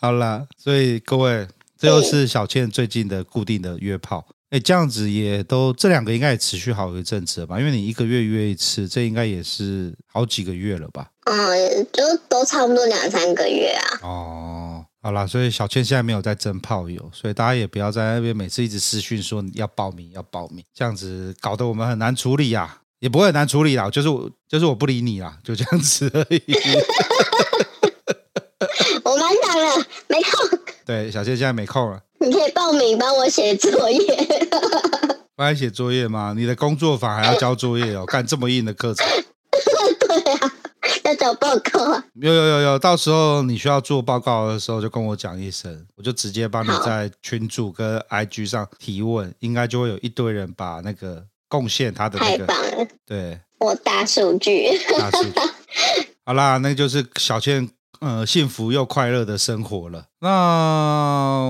好啦，所以各位，这又是小倩最近的固定的约炮。哎，这样子也都这两个应该也持续好一阵子了吧？因为你一个月约一次，这应该也是好几个月了吧？嗯，就都差不多两三个月啊。哦，好啦，所以小倩现在没有在征炮友，所以大家也不要在那边每次一直私讯说要报名要报名，这样子搞得我们很难处理呀、啊，也不会很难处理啦，就是我就是我不理你啦，就这样子而已。我满档了，没空。对，小倩现在没空了。你可以报名帮我写作业，帮你写作业吗？你的工作坊还要交作业哦，干这么硬的课程。对啊，要交报告啊。有有有有，到时候你需要做报告的时候，就跟我讲一声，我就直接帮你在群组跟 IG 上提问，应该就会有一堆人把那个贡献他的那个。太棒了。对，我大数据。大数据。好啦，那就是小倩。呃，幸福又快乐的生活了。那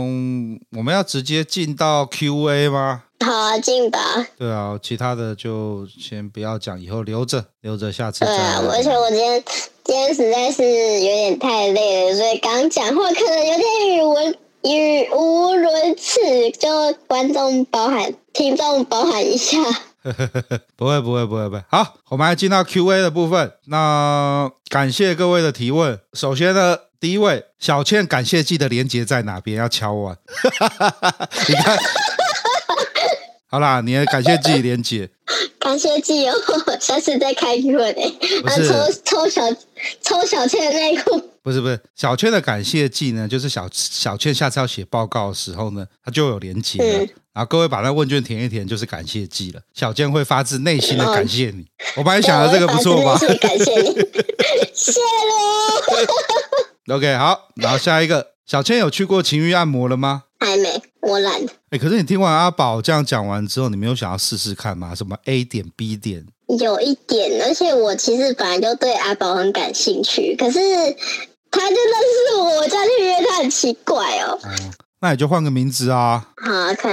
我们要直接进到 Q&A 吗？好啊，进吧。对啊，其他的就先不要讲，以后留着，留着下次再。对啊，而且我今天今天实在是有点太累了，所以刚讲话可能有点语无语无伦次，就观众包涵，听众包涵一下。不会不会不会不会，好，我们来进到 Q&A 的部分。那感谢各位的提问。首先呢，第一位小倩感谢祭的连接在哪边？要敲完。你看，好啦，你的感谢祭连接。感谢祭哦，下次再开一轮诶。不是，抽抽小抽小倩的内裤。不是不是，小倩的感谢祭呢，就是小小倩下次要写报告的时候呢，她就有连结了。嗯然后各位把那问卷填一填，就是感谢祭了。小倩会发自内心的感谢你。哦、我本来想的这个不错吧？感谢你，谢喽。OK，好。然后下一个，小倩有去过情欲按摩了吗？还没，我懒。哎，可是你听完阿宝这样讲完之后，你没有想要试试看吗？什么 A 点 B 点？有一点，而且我其实本来就对阿宝很感兴趣，可是他真的是我这样去约他很奇怪哦。嗯那你就换个名字啊！好，看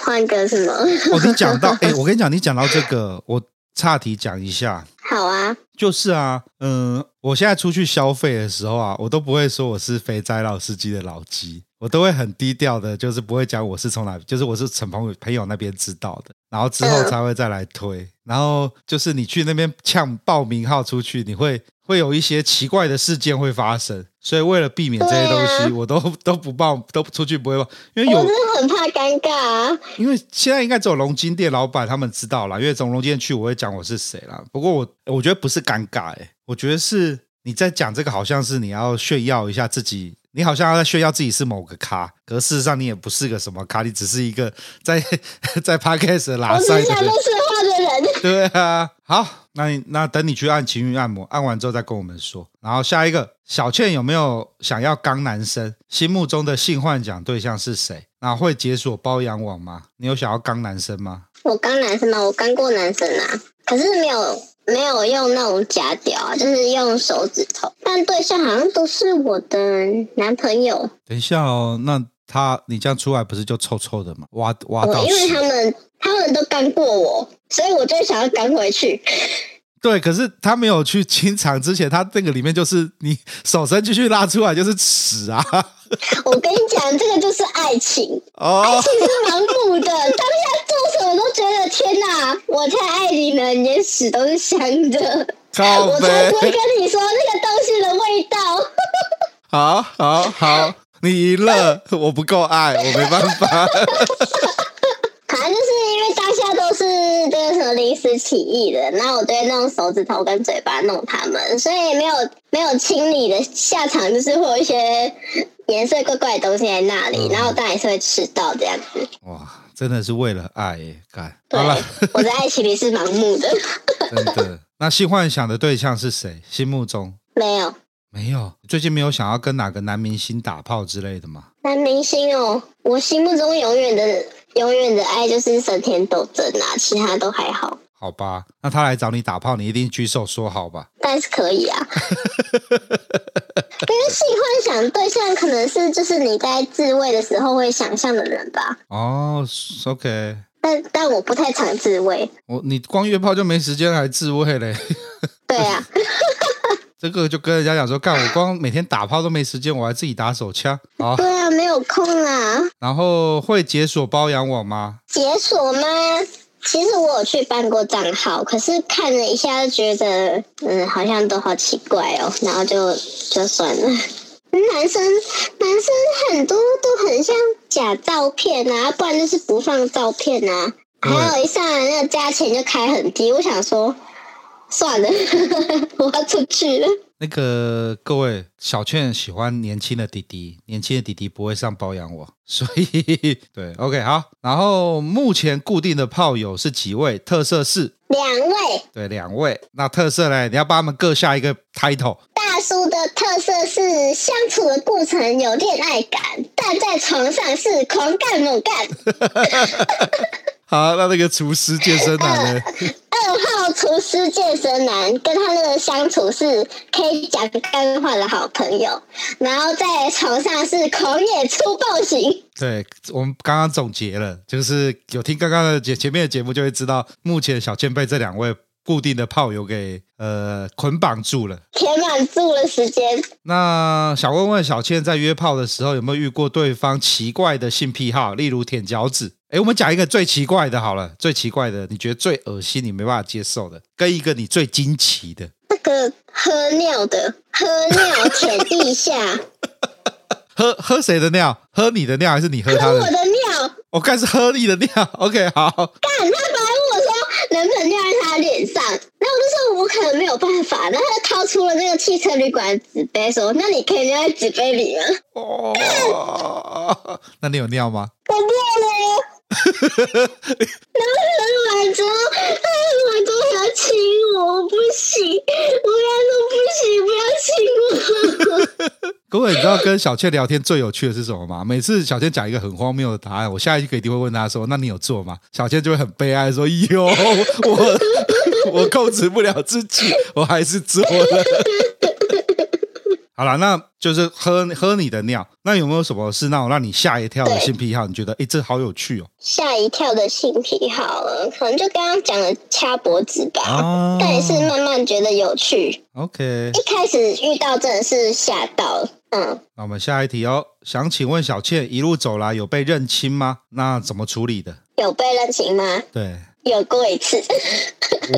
换个什么？我跟你讲到，哎、欸，我跟你讲，你讲到这个，我岔题讲一下。好啊，就是啊，嗯，我现在出去消费的时候啊，我都不会说我是肥宅老司机的老鸡，我都会很低调的，就是不会讲我是从哪，就是我是从朋友朋友那边知道的，然后之后才会再来推。嗯、然后就是你去那边呛报名号出去，你会会有一些奇怪的事件会发生，所以为了避免这些东西，啊、我都 都不报，都出去不会报，因为有我真的很怕尴尬、啊。因为现在应该只有龙金店老板他们知道啦，因为从龙金店去我会讲我是谁啦。不过我我觉得不是尴尬、欸，哎，我觉得是你在讲这个，好像是你要炫耀一下自己。你好像要在炫耀自己是某个咖，可事实上你也不是个什么咖，你只是一个在 在 Podcast 拉塞。对啊，好，那你那等你去按情欲按摩，按完之后再跟我们说。然后下一个，小倩有没有想要刚男生？心目中的性幻想对象是谁？那会解锁包养网吗？你有想要刚男生吗？我刚男生吗？我刚过男生啊，可是没有。没有用那种假屌啊，就是用手指头，但对象好像都是我的男朋友。等一下哦，那他你这样出来不是就臭臭的吗？挖挖到，因为他们他们都干过我，所以我就想要干回去。对，可是他没有去清场之前，他那个里面就是你手伸进去拉出来就是屎啊！我跟你讲，这个就是爱情，哦、爱情是盲目的，当下做什么都觉得天哪，我太爱你了，连屎都是香的，我才不会跟你说那个东西的味道。好 好好，你赢了，我不够爱，我没办法。反正就是因为当下都是这个什么临时起意的，然后我就会用手指头跟嘴巴弄他们，所以没有没有清理的下场，就是会有一些颜色怪怪的东西在那里，嗯、然后当然也是会吃到这样子。哇，真的是为了爱耶，干！好，了 我的爱情里是盲目的。真的？那性幻想的对象是谁？心目中没有，没有。最近没有想要跟哪个男明星打炮之类的吗？男明星哦，我心目中永远的。永远的爱就是神田斗真啊，其他都还好。好吧，那他来找你打炮，你一定举手说好吧？但是可以啊，因为性幻想对象可能是就是你在自慰的时候会想象的人吧？哦，OK。但但我不太常自慰。我你光约炮就没时间来自慰嘞？对啊。这个就跟人家讲说，干我光每天打炮都没时间，我还自己打手枪啊？对啊，没有空啊。然后会解锁包养我吗？解锁吗？其实我有去办过账号，可是看了一下就觉得，嗯，好像都好奇怪哦，然后就就算了。男生男生很多都很像假照片啊，不然就是不放照片啊。对还有一上来那个价钱就开很低，我想说。算了，我要出去了。那个各位，小倩喜欢年轻的弟弟，年轻的弟弟不会上包养我，所以 对，OK 好。然后目前固定的炮友是几位？特色是两位，对，两位。那特色呢？你要帮他们各下一个 title。大叔的特色是相处的过程有恋爱感，但在床上是狂干猛干。好，那那个厨师健身男呢？二号厨师健身男跟他那个相处是可以讲干话的好朋友，然后在床上是狂野粗暴型。对，我们刚刚总结了，就是有听刚刚的节前面的节目，就会知道目前小倩被这两位固定的炮友给呃捆绑住了，填满住了时间。那想问问小倩，在约炮的时候有没有遇过对方奇怪的性癖好，例如舔脚趾？哎，我们讲一个最奇怪的，好了，最奇怪的，你觉得最恶心，你没办法接受的，跟一个你最惊奇的，那个喝尿的，喝尿舔地下，喝喝谁的尿？喝你的尿还是你喝他的？喝我的尿，我看是喝你的尿。OK，好。干，他本来问我说能不能尿在他脸上，然后我就说我可能没有办法，然后他就掏出了那个汽车旅馆的纸杯，说那你可以尿在纸杯里吗？哦，那你有尿吗？我尿了。然后喝完之后，他晚上还要亲我，我不行，我跟他说不行，不要亲我。各位，你知道跟小倩聊天最有趣的是什么吗？每次小倩讲一个很荒谬的答案，我下一句一定会问她说：“那你有做吗？”小倩就会很悲哀说：“有，我 我控制不了自己，我还是做了。”好了，那就是喝喝你的尿。那有没有什么是那种让你吓一跳的性癖好？你觉得，哎，这好有趣哦！吓一跳的性癖好，可能就刚刚讲的掐脖子吧。啊、但也是慢慢觉得有趣。OK，一开始遇到真的是吓到，嗯，那我们下一题哦，想请问小倩一路走来有被认亲吗？那怎么处理的？有被认亲吗？对，有过一次。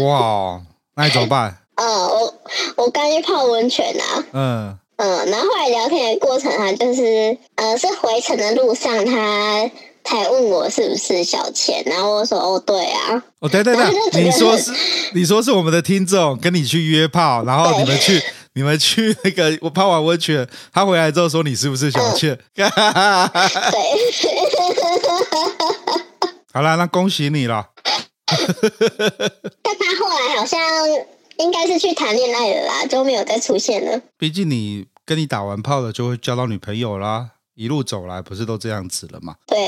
哇，那你怎么办？呃，我我刚去泡温泉啊。嗯嗯，然后后来聊天的过程，他就是呃，是回程的路上，他才问我是不是小倩，然后我说哦，对啊。哦，对对对，你说 是你说是我们的听众跟你去约炮，然后你们去你们去那个我泡完温泉，他回来之后说你是不是小倩？嗯、对。好了，那恭喜你了。但他后来好像应该是去谈恋爱了啦，就没有再出现了。毕竟你跟你打完炮了，就会交到女朋友啦。一路走来，不是都这样子了吗？对。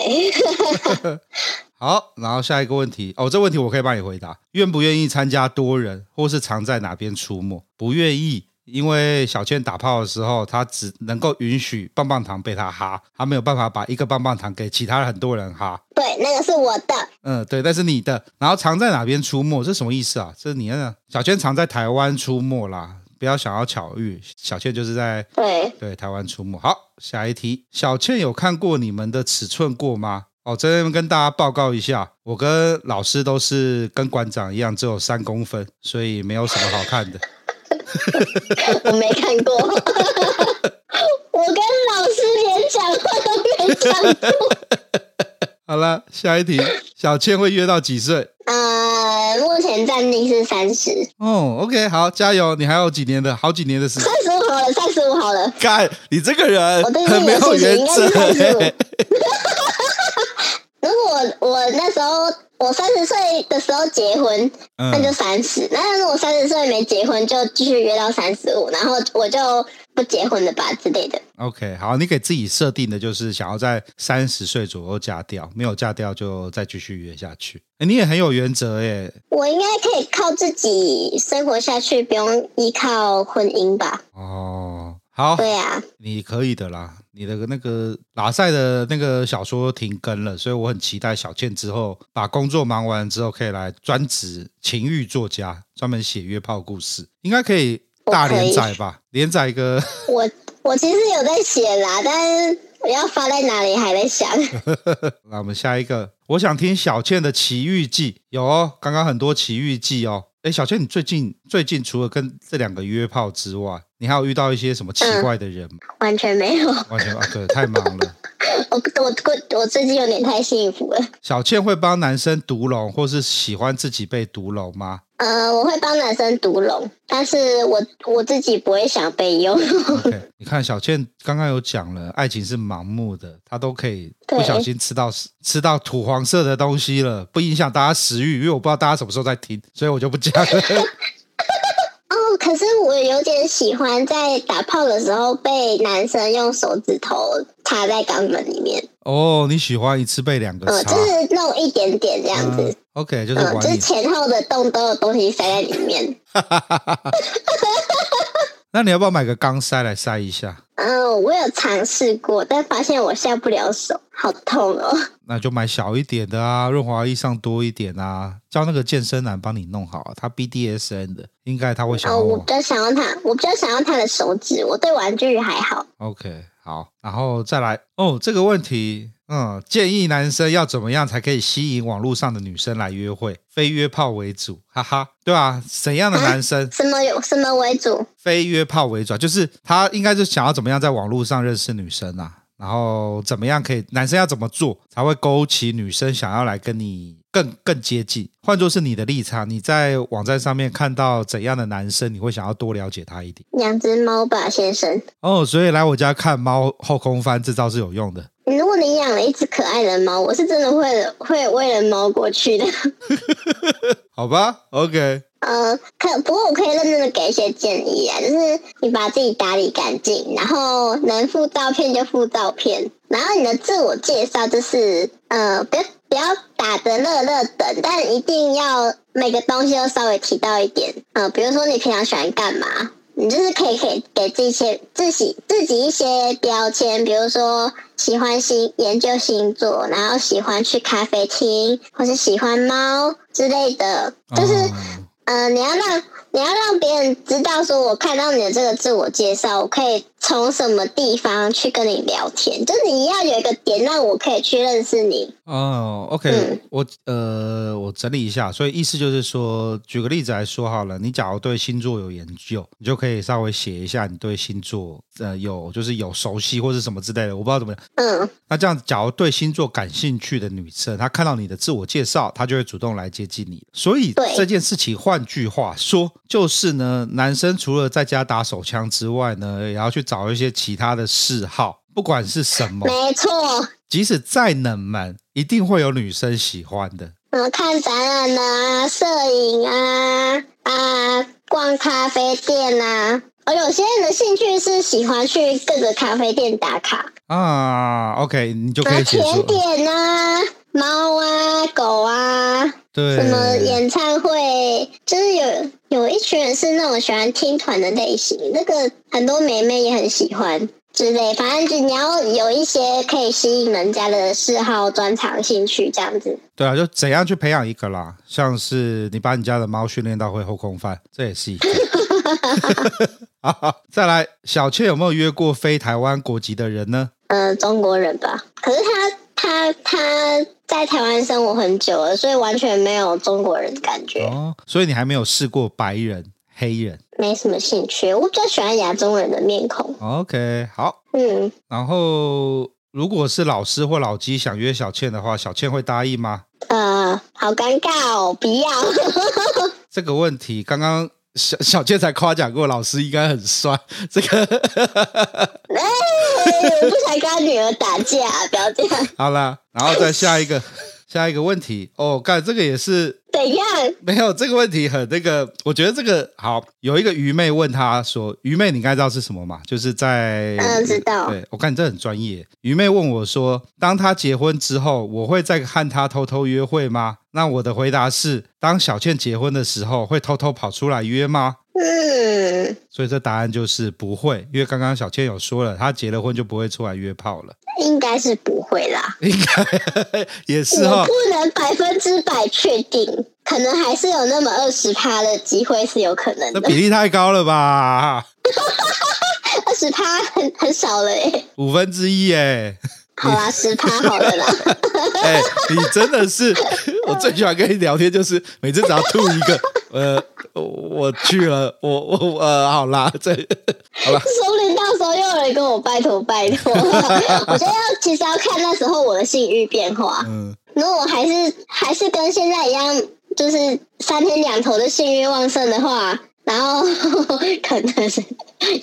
好，然后下一个问题哦，这问题我可以帮你回答。愿不愿意参加多人，或是常在哪边出没？不愿意。因为小倩打炮的时候，她只能够允许棒棒糖被她哈，她没有办法把一个棒棒糖给其他很多人哈。对，那个是我的。嗯，对，那是你的。然后常在哪边出没？这什么意思啊？这是你那小倩常在台湾出没啦，不要想要巧遇，小倩就是在对对台湾出没。好，下一题，小倩有看过你们的尺寸过吗？哦，这边跟大家报告一下，我跟老师都是跟馆长一样，只有三公分，所以没有什么好看的。我没看过，我跟老师连讲话都没讲过。好了，下一题，小倩会约到几岁？呃，目前暂定是三十。哦，OK，好，加油，你还有几年的好几年的时间。三十五好了，三十五好了。干，你这个人我很没有原则。如果我，我那时候。我三十岁的时候结婚，那就三十、嗯。那如果三十岁没结婚，就继续约到三十五，然后我就不结婚了吧之类的。OK，好，你给自己设定的就是想要在三十岁左右嫁掉，没有嫁掉就再继续约下去。哎，你也很有原则耶。我应该可以靠自己生活下去，不用依靠婚姻吧？哦，好，对呀，你可以的啦。你的那个拉塞的那个小说停更了，所以我很期待小倩之后把工作忙完之后，可以来专职情欲作家，专门写约炮故事，应该可以大连载吧？连载一个。我我其实有在写啦，但是我要发在哪里还在想。那我们下一个，我想听小倩的奇遇记，有哦，刚刚很多奇遇记哦。哎，小倩，你最近最近除了跟这两个约炮之外，你还有遇到一些什么奇怪的人吗？嗯、完全没有，完全啊，对，太忙了。我我我我最近有点太幸福了。小倩会帮男生独龙，或是喜欢自己被独龙吗？呃，我会帮男生读龙，但是我我自己不会想被用。Okay, 你看小倩刚刚有讲了，爱情是盲目的，她都可以不小心吃到吃到土黄色的东西了，不影响大家食欲，因为我不知道大家什么时候在听，所以我就不讲了。哦，可是我有点喜欢在打炮的时候被男生用手指头插在肛门里面。哦，你喜欢一次被两个插？嗯，就是弄一点点这样子。嗯、OK，就是玩、嗯、就是前后的洞都有东西塞在里面。那你要不要买个钢塞来塞一下？嗯，我有尝试过，但发现我下不了手，好痛哦。那就买小一点的啊，润滑液上多一点啊，叫那个健身男帮你弄好啊。他 BDSN 的，应该他会想要。哦，我比较想要他，我比较想要他的手指。我对玩具还好。OK，好，然后再来哦，这个问题。嗯，建议男生要怎么样才可以吸引网络上的女生来约会？非约炮为主，哈哈，对啊，怎样的男生？啊、什么有什么为主？非约炮为主，就是他应该是想要怎么样在网络上认识女生啊？然后怎么样可以？男生要怎么做才会勾起女生想要来跟你更更接近？换作是你的立场，你在网站上面看到怎样的男生，你会想要多了解他一点？两只猫吧，先生。哦，所以来我家看猫后空翻这招是有用的。如果你养了一只可爱的猫，我是真的会会为了猫过去的。好吧，OK。呃，可不过我可以认真的给一些建议啊，就是你把自己打理干净，然后能附照片就附照片，然后你的自我介绍就是呃，不要不要打得乐乐的，但一定要每个东西都稍微提到一点。呃，比如说你平常喜欢干嘛？你就是可以给给自己一些自己自己一些标签，比如说喜欢星研究星座，然后喜欢去咖啡厅，或是喜欢猫之类的。就是，呃，你要让你要让别人知道，说我看到你的这个自我介绍，我可以从什么地方去跟你聊天，就是你要有一个点让我可以去认识你。哦，OK，、嗯、我呃，我整理一下，所以意思就是说，举个例子来说好了，你假如对星座有研究，你就可以稍微写一下你对星座呃有就是有熟悉或是什么之类的，我不知道怎么样。嗯，那这样，假如对星座感兴趣的女生，她看到你的自我介绍，她就会主动来接近你。所以对这件事情，换句话说，就是呢，男生除了在家打手枪之外呢，也要去找一些其他的嗜好，不管是什么，没错。即使再冷门，一定会有女生喜欢的。嗯，看展览啊，摄影啊，啊，逛咖啡店啊。而有些人的兴趣是喜欢去各个咖啡店打卡啊。OK，你就可以写甜点啊，猫啊，狗啊，对，什么演唱会，就是有有一群人是那种喜欢听团的类型，那个很多妹妹也很喜欢之类。反正就你要有一些可以吸引人家的嗜好、专长、兴趣这样子。对啊，就怎样去培养一个啦？像是你把你家的猫训练到会后空翻，这也是一个。好，再来，小倩有没有约过非台湾国籍的人呢？呃，中国人吧。可是他他他在台湾生活很久了，所以完全没有中国人的感觉。哦，所以你还没有试过白人、黑人？没什么兴趣，我比较喜欢亚洲人的面孔。OK，好。嗯，然后如果是老师或老鸡想约小倩的话，小倩会答应吗？呃，好尴尬哦，不要。这个问题刚刚。小小倩才夸奖过老师应该很帅，这个哎，我不想跟他女儿打架，不要这样。好了，然后再下一个 下一个问题哦，干这个也是怎样？没有这个问题很那个，我觉得这个好。有一个愚昧问他说：“愚昧，你应该知道是什么嘛？就是在嗯，知道。对，我看你这很专业。愚昧问我说：当他结婚之后，我会再和他偷偷约会吗？”那我的回答是：当小倩结婚的时候，会偷偷跑出来约吗？嗯，所以这答案就是不会，因为刚刚小倩有说了，她结了婚就不会出来约炮了。应该是不会啦，应该也是哈、哦，我不能百分之百确定，可能还是有那么二十趴的机会是有可能的。那比例太高了吧？二十趴很很少了耶，五分之一耶。好啦，十趴好了啦。哎、欸，你真的是我最喜欢跟你聊天，就是每次只要吐一个，呃，我去了，我我呃，好啦，这好了。说不定到时候又有人跟我拜托拜托。我觉得要其实要看那时候我的性欲变化。嗯，如果我还是还是跟现在一样，就是三天两头的性欲旺盛的话。然后 可能是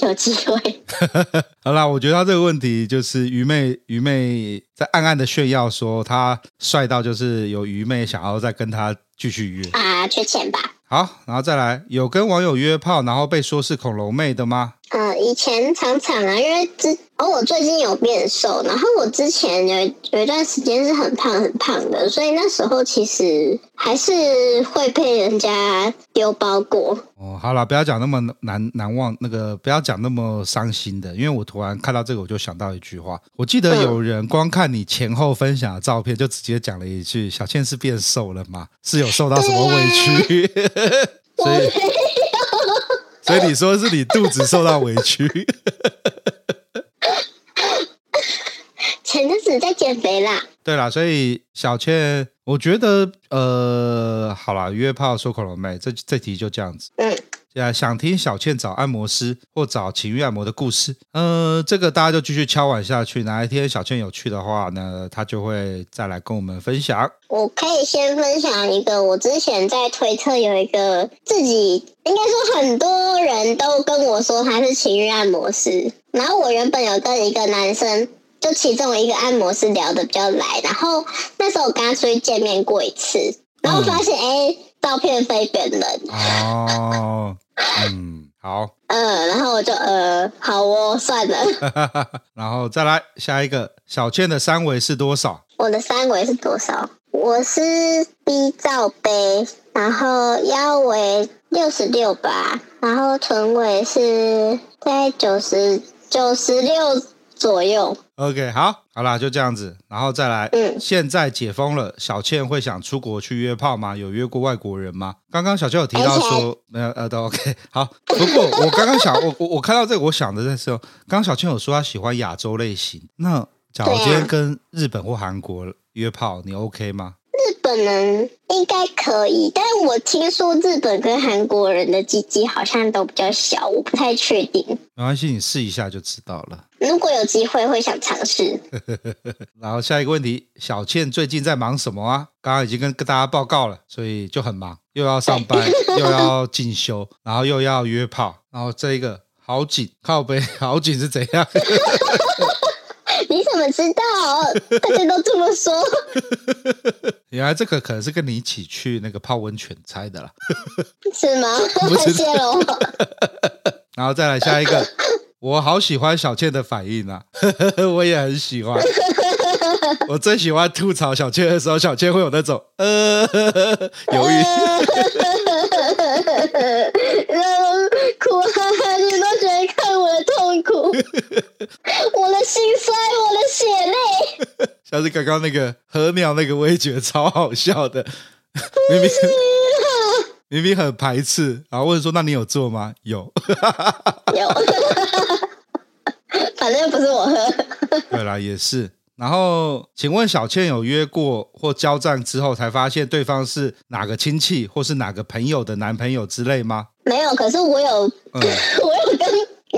有机会。好啦，我觉得他这个问题就是愚昧，愚昧在暗暗的炫耀说他帅到就是有愚昧想要再跟他继续约啊，缺钱吧。好，然后再来，有跟网友约炮，然后被说是恐龙妹的吗？呃，以前常常啊，因为之哦，我最近有变瘦，然后我之前有有一段时间是很胖很胖的，所以那时候其实还是会被人家丢包裹。哦，好了，不要讲那么难难忘，那个不要讲那么伤心的，因为我突然看到这个，我就想到一句话，我记得有人光看你前后分享的照片，就直接讲了一句：“小倩是变瘦了吗？是有受到什么委屈？” 所以。所以你说是你肚子受到委屈，前阵子在减肥啦。对啦，所以小倩，我觉得呃，好啦，约炮说恐龙妹，这这题就这样子。嗯。想听小倩找按摩师或找情欲按摩的故事，呃，这个大家就继续敲碗下去。哪一天小倩有趣的话呢，她就会再来跟我们分享。我可以先分享一个，我之前在推特有一个自己，应该说很多人都跟我说他是情欲按摩师，然后我原本有跟一个男生，就其中一个按摩师聊的比较来，然后那时候我跟他出去见面过一次，然后发现哎。嗯诶照片非本人哦，嗯，好，嗯，然后我就呃，好哦，算了，然后再来下一个，小倩的三围是多少？我的三围是多少？我是 B 罩杯，然后腰围六十六吧，然后臀围是在九十九十六左右。OK，好，好啦，就这样子，然后再来。嗯，现在解封了，小倩会想出国去约炮吗？有约过外国人吗？刚刚小倩有提到说没有，呃，都 OK。好，不过我刚刚想，我我我看到这个，我想的在说，刚刚小倩有说她喜欢亚洲类型。那假如今天跟日本或韩国约炮，你 OK 吗？日本人应该可以，但我听说日本跟韩国人的鸡鸡好像都比较小，我不太确定。没关系，你试一下就知道了。如果有机会，会想尝试。然后下一个问题，小倩最近在忙什么啊？刚刚已经跟跟大家报告了，所以就很忙，又要上班，又要进修，然后又要约炮，然后这一个好紧，靠背 好紧是怎样？你怎么知道？大家都这么说。原来这个可能是跟你一起去那个泡温泉猜的啦，是吗？谢谢喽。然后再来下一个，我好喜欢小倩的反应啊，我也很喜欢。我最喜欢吐槽小倩的时候，小倩会有那种呃 犹豫。哭哈哈，你都觉得看我的痛苦，我的心酸，我的血泪。像是刚刚那个和鸟那个，我也觉得超好笑的。明明明明很排斥，然后问说：“那你有做吗？”有，有。反正又不是我喝。对啦，也是。然后，请问小倩有约过或交战之后才发现对方是哪个亲戚或是哪个朋友的男朋友之类吗？没有，可是我有，嗯、我有跟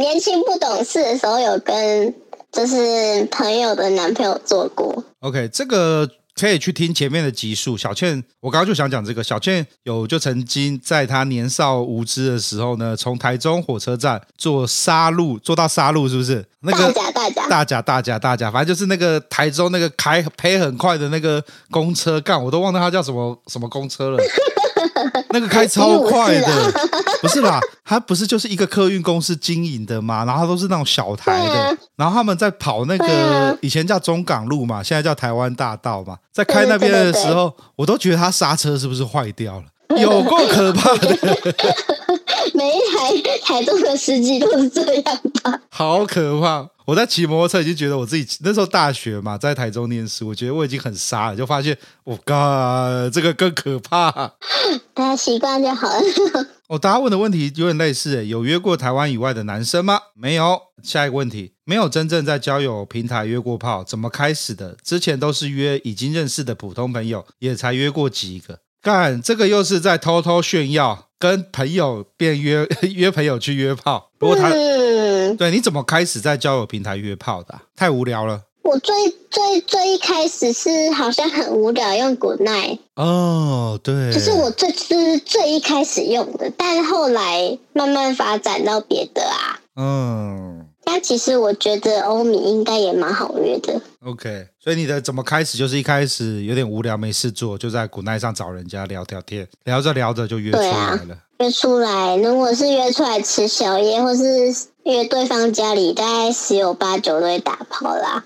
年轻不懂事的时候有跟就是朋友的男朋友做过。OK，这个。可以去听前面的集数。小倩，我刚刚就想讲这个。小倩有就曾经在她年少无知的时候呢，从台中火车站坐沙路坐到沙路，是不是？那个大甲大甲大甲大甲大甲，反正就是那个台中那个开赔很快的那个公车，干我都忘了它叫什么什么公车了。那个开超快的，不是啦，他不是就是一个客运公司经营的嘛？然后都是那种小台的，然后他们在跑那个以前叫中港路嘛，现在叫台湾大道嘛，在开那边的时候，我都觉得他刹车是不是坏掉了？有够可怕的！每一台台中的司机都是这样吧？好可怕！我在骑摩托车已经觉得我自己那时候大学嘛，在台中念书，我觉得我已经很傻了，就发现我靠、哦，这个更可怕。大家习惯就好了。哦，大家问的问题有点类似诶，有约过台湾以外的男生吗？没有。下一个问题，没有真正在交友平台约过炮，怎么开始的？之前都是约已经认识的普通朋友，也才约过几个。干，这个又是在偷偷炫耀，跟朋友变约 约朋友去约炮。不过他，嗯、对，你怎么开始在交友平台约炮的、啊？太无聊了。我最最最一开始是好像很无聊，用 Good Night。哦，对，就是我最是最一开始用的，但是后来慢慢发展到别的啊。嗯。但其实我觉得欧米应该也蛮好约的。OK，所以你的怎么开始就是一开始有点无聊没事做，就在 Good Night 上找人家聊聊天，聊着聊着就约出来了。啊、约出来，如果是约出来吃宵夜，或是约对方家里，大概十有八九都会打炮啦。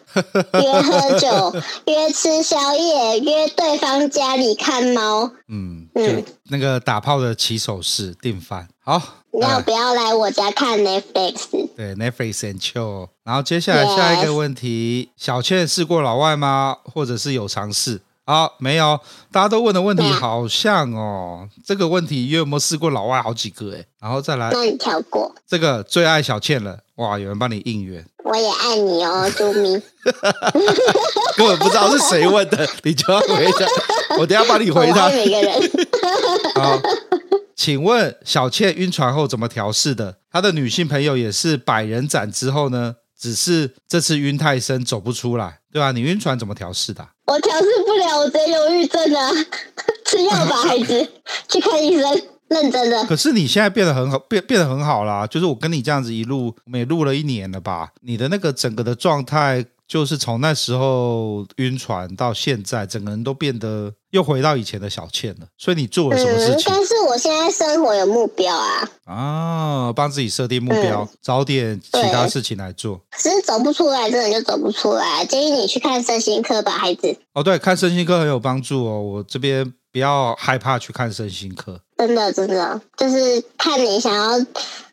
约喝酒，约吃宵夜，约对方家里看猫。嗯嗯，那个打炮的起手式定番。好，要不要来我家看 Netflix？对，Netflix and chill。然后接下来下一个问题.小倩试过老外吗？或者是有尝试？好，没有。大家都问的问题好像哦，啊、这个问题有没有试过老外好几个？哎，然后再来，那你跳过这个最爱小倩了。哇，有人帮你应援，我也爱你哦，啾咪。根本不知道是谁问的，你就要回答。我等下帮你回答。每个人。好。请问小倩晕船后怎么调试的？她的女性朋友也是百人斩之后呢？只是这次晕太深走不出来，对吧？你晕船怎么调试的、啊？我调试不了，我得忧郁症啊！吃药吧，孩子，去看医生，认真的。可是你现在变得很好，变变得很好啦。就是我跟你这样子一路，我们也录了一年了吧？你的那个整个的状态。就是从那时候晕船到现在，整个人都变得又回到以前的小倩了。所以你做了什么事情？嗯，但是我现在生活有目标啊！啊，帮自己设定目标，嗯，找点其他事情来做。可是走不出来，真的就走不出来。建议你去看身心科吧，孩子。哦，对，看身心科很有帮助哦。我这边不要害怕去看身心科。真的，真的，就是看你想要，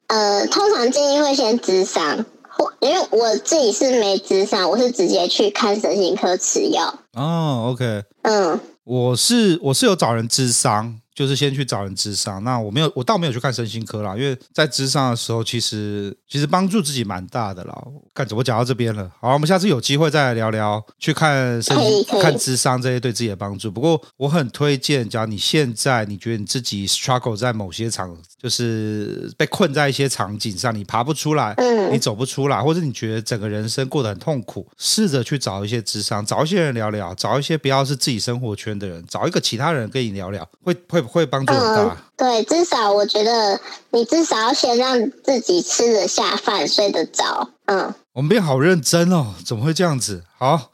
呃，通常建议会先咨商。或因为我自己是没智商，我是直接去看神经科吃药。哦，OK，嗯，我是我是有找人智商。就是先去找人咨商，那我没有，我倒没有去看身心科啦，因为在咨商的时候，其实其实帮助自己蛮大的啦。看怎么讲到这边了，好，我们下次有机会再来聊聊去看身心看咨商这些对自己的帮助。不过我很推荐，假如你现在你觉得你自己 struggle 在某些场，就是被困在一些场景上，你爬不出来，你走不出来，或者你觉得整个人生过得很痛苦，试着去找一些咨商，找一些人聊聊，找一些不要是自己生活圈的人，找一个其他人跟你聊聊，会会。会帮助很大。嗯，对，至少我觉得你至少要先让自己吃得下饭、睡得着。嗯，我们变好认真哦，怎么会这样子？好，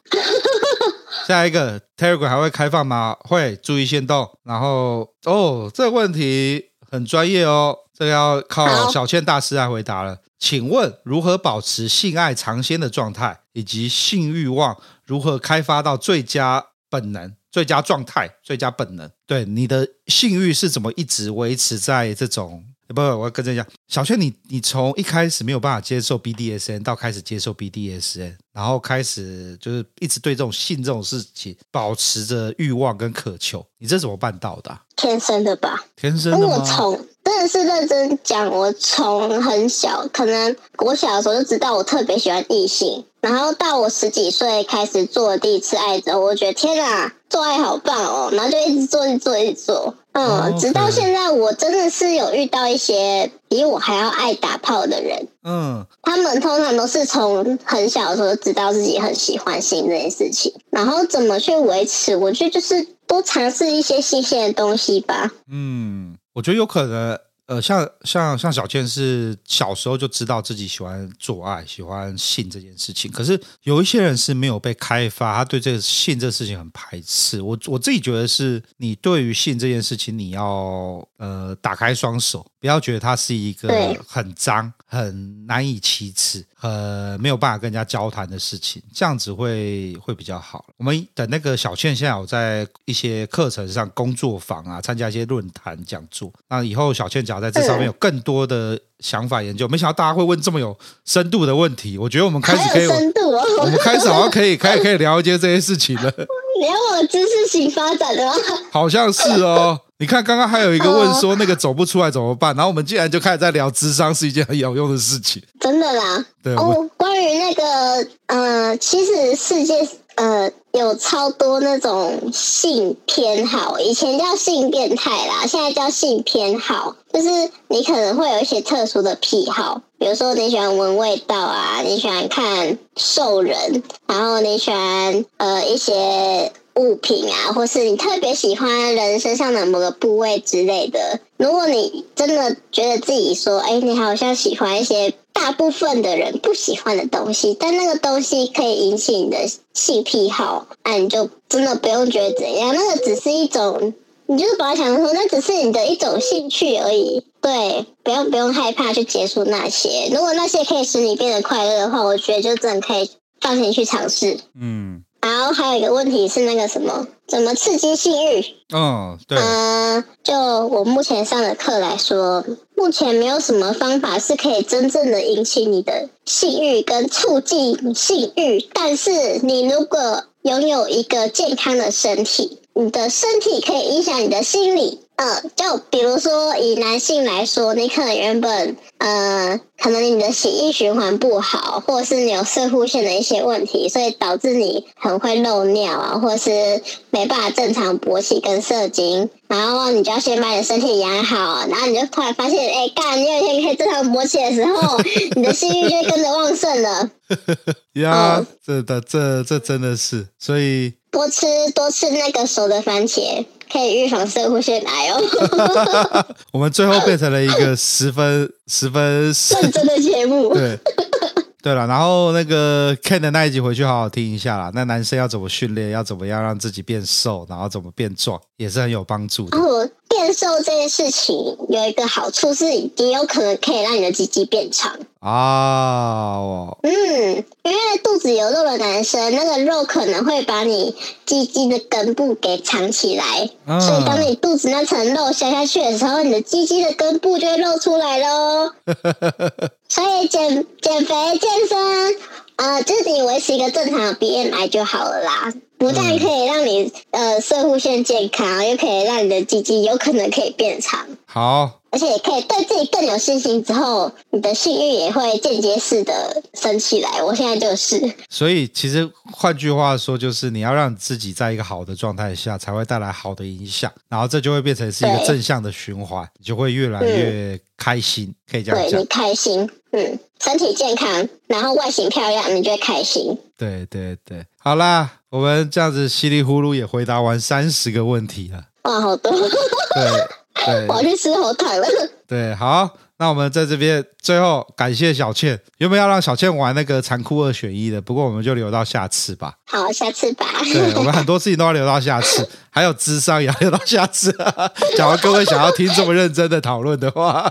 下一个 Telegram 还会开放吗？会，注意限动。然后哦，这个问题很专业哦，这个要靠小倩大师来回答了。请问如何保持性爱尝鲜的状态，以及性欲望如何开发到最佳本能？最佳状态、最佳本能，对你的性欲是怎么一直维持在这种？不，不，我要跟着讲，小轩，你你从一开始没有办法接受 BDSN，到开始接受 BDSN，然后开始就是一直对这种性这种事情保持着欲望跟渴求，你这怎么办到的啊？天生的吧？天生的吗？我从真的是认真讲，我从很小，可能我小的时候就知道我特别喜欢异性。然后到我十几岁开始做第一次爱之后，我觉得天啊，做爱好棒哦！然后就一直做，一直做，一直做，嗯，oh. 直到现在，我真的是有遇到一些比我还要爱打炮的人，嗯，他们通常都是从很小的时候就知道自己很喜欢性这件事情，然后怎么去维持，我觉得就是多尝试一些新鲜的东西吧。嗯，我觉得有可能。呃，像像像小倩是小时候就知道自己喜欢做爱、喜欢性这件事情，可是有一些人是没有被开发，他对这个性这个事情很排斥。我我自己觉得是，你对于性这件事情，你要呃打开双手，不要觉得它是一个很脏、很难以启齿。呃，没有办法跟人家交谈的事情，这样子会会比较好。我们等那个小倩现在有在一些课程上工作坊啊，参加一些论坛讲座。那以后小倩只要在这上面有更多的想法研究，没想到大家会问这么有深度的问题。我觉得我们开始可以，深度哦、我们开始好像可以，可以可以聊一些这些事情了。你要往知识型发展的吗？好像是哦。你看，刚刚还有一个问说那个走不出来怎么办？然后我们竟然就开始在聊智商是一件很有用的事情。真的啦。对哦，关于那个，呃，其实世界呃有超多那种性偏好，以前叫性变态啦，现在叫性偏好，就是你可能会有一些特殊的癖好，比如说你喜欢闻味道啊，你喜欢看兽人，然后你喜欢呃一些。物品啊，或是你特别喜欢人身上的某个部位之类的。如果你真的觉得自己说，哎，你好像喜欢一些大部分的人不喜欢的东西，但那个东西可以引起你的性癖好，那你就真的不用觉得怎样。那个只是一种，你就是把它想说，那只是你的一种兴趣而已。对，不用不用害怕去结束那些。如果那些可以使你变得快乐的话，我觉得就真的可以放心去尝试。嗯。然后还有一个问题是那个什么，怎么刺激性欲？嗯，对。嗯、呃，就我目前上的课来说，目前没有什么方法是可以真正的引起你的性欲跟促进性欲。但是你如果拥有一个健康的身体，你的身体可以影响你的心理。嗯，就比如说以男性来说，你可能原本，呃，可能你的血液循环不好，或者是你有射护腺的一些问题，所以导致你很会漏尿啊，或者是没办法正常勃起跟射精，然后你就要先把你的身体养好，然后你就突然发现，哎、欸，干，你有一天可以正常勃起的时候，你的性欲就会跟着旺盛了。呀、嗯，这的这这真的是，所以多吃多吃那个熟的番茄。可以预防射护腺癌哦。我们最后变成了一个十分十分认真的节目。对，对了，然后那个 Ken 的那一集回去好好听一下啦。那男生要怎么训练，要怎么样让自己变瘦，然后怎么变壮，也是很有帮助的。哦，变瘦这件事情有一个好处是，你有可能可以让你的鸡鸡变长。啊。哦、嗯，因为肚子有肉的男生，那个肉可能会把你鸡鸡的根部给藏起来，嗯、所以当你肚子那层肉消下去的时候，你的鸡鸡的根部就会露出来喽。所以减减肥健身，呃，就是你维持一个正常的 BMI 就好了啦。不但可以让你呃射护腺健康，又可以让你的鸡鸡有可能可以变长。好，而且也可以对自己更有信心，之后你的性欲也会间接式的升起来。我现在就是。所以其实换句话说，就是你要让自己在一个好的状态下，才会带来好的影响，然后这就会变成是一个正向的循环，你就会越来越开心。嗯、可以这样讲。对，你开心，嗯，身体健康，然后外形漂亮，你就会开心。对对对，好啦。我们这样子稀里糊涂也回答完三十个问题了，哇，好多！对对，我要去吃红糖了。对，好，那我们在这边最后感谢小倩，有没有要让小倩玩那个残酷二选一的？不过我们就留到下次吧。好，下次吧。对，我们很多事情都要留到下次，还有智商也要留到下次。假如各位想要听这么认真的讨论的话，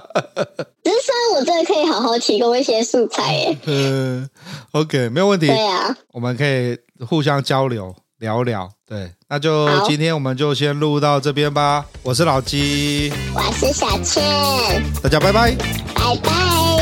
智商我真的可以好好提供一些素材耶。嗯，OK，没有问题。对啊，我们可以。互相交流聊聊，对，那就今天我们就先录到这边吧。我是老鸡，我是小倩，大家拜拜，拜拜。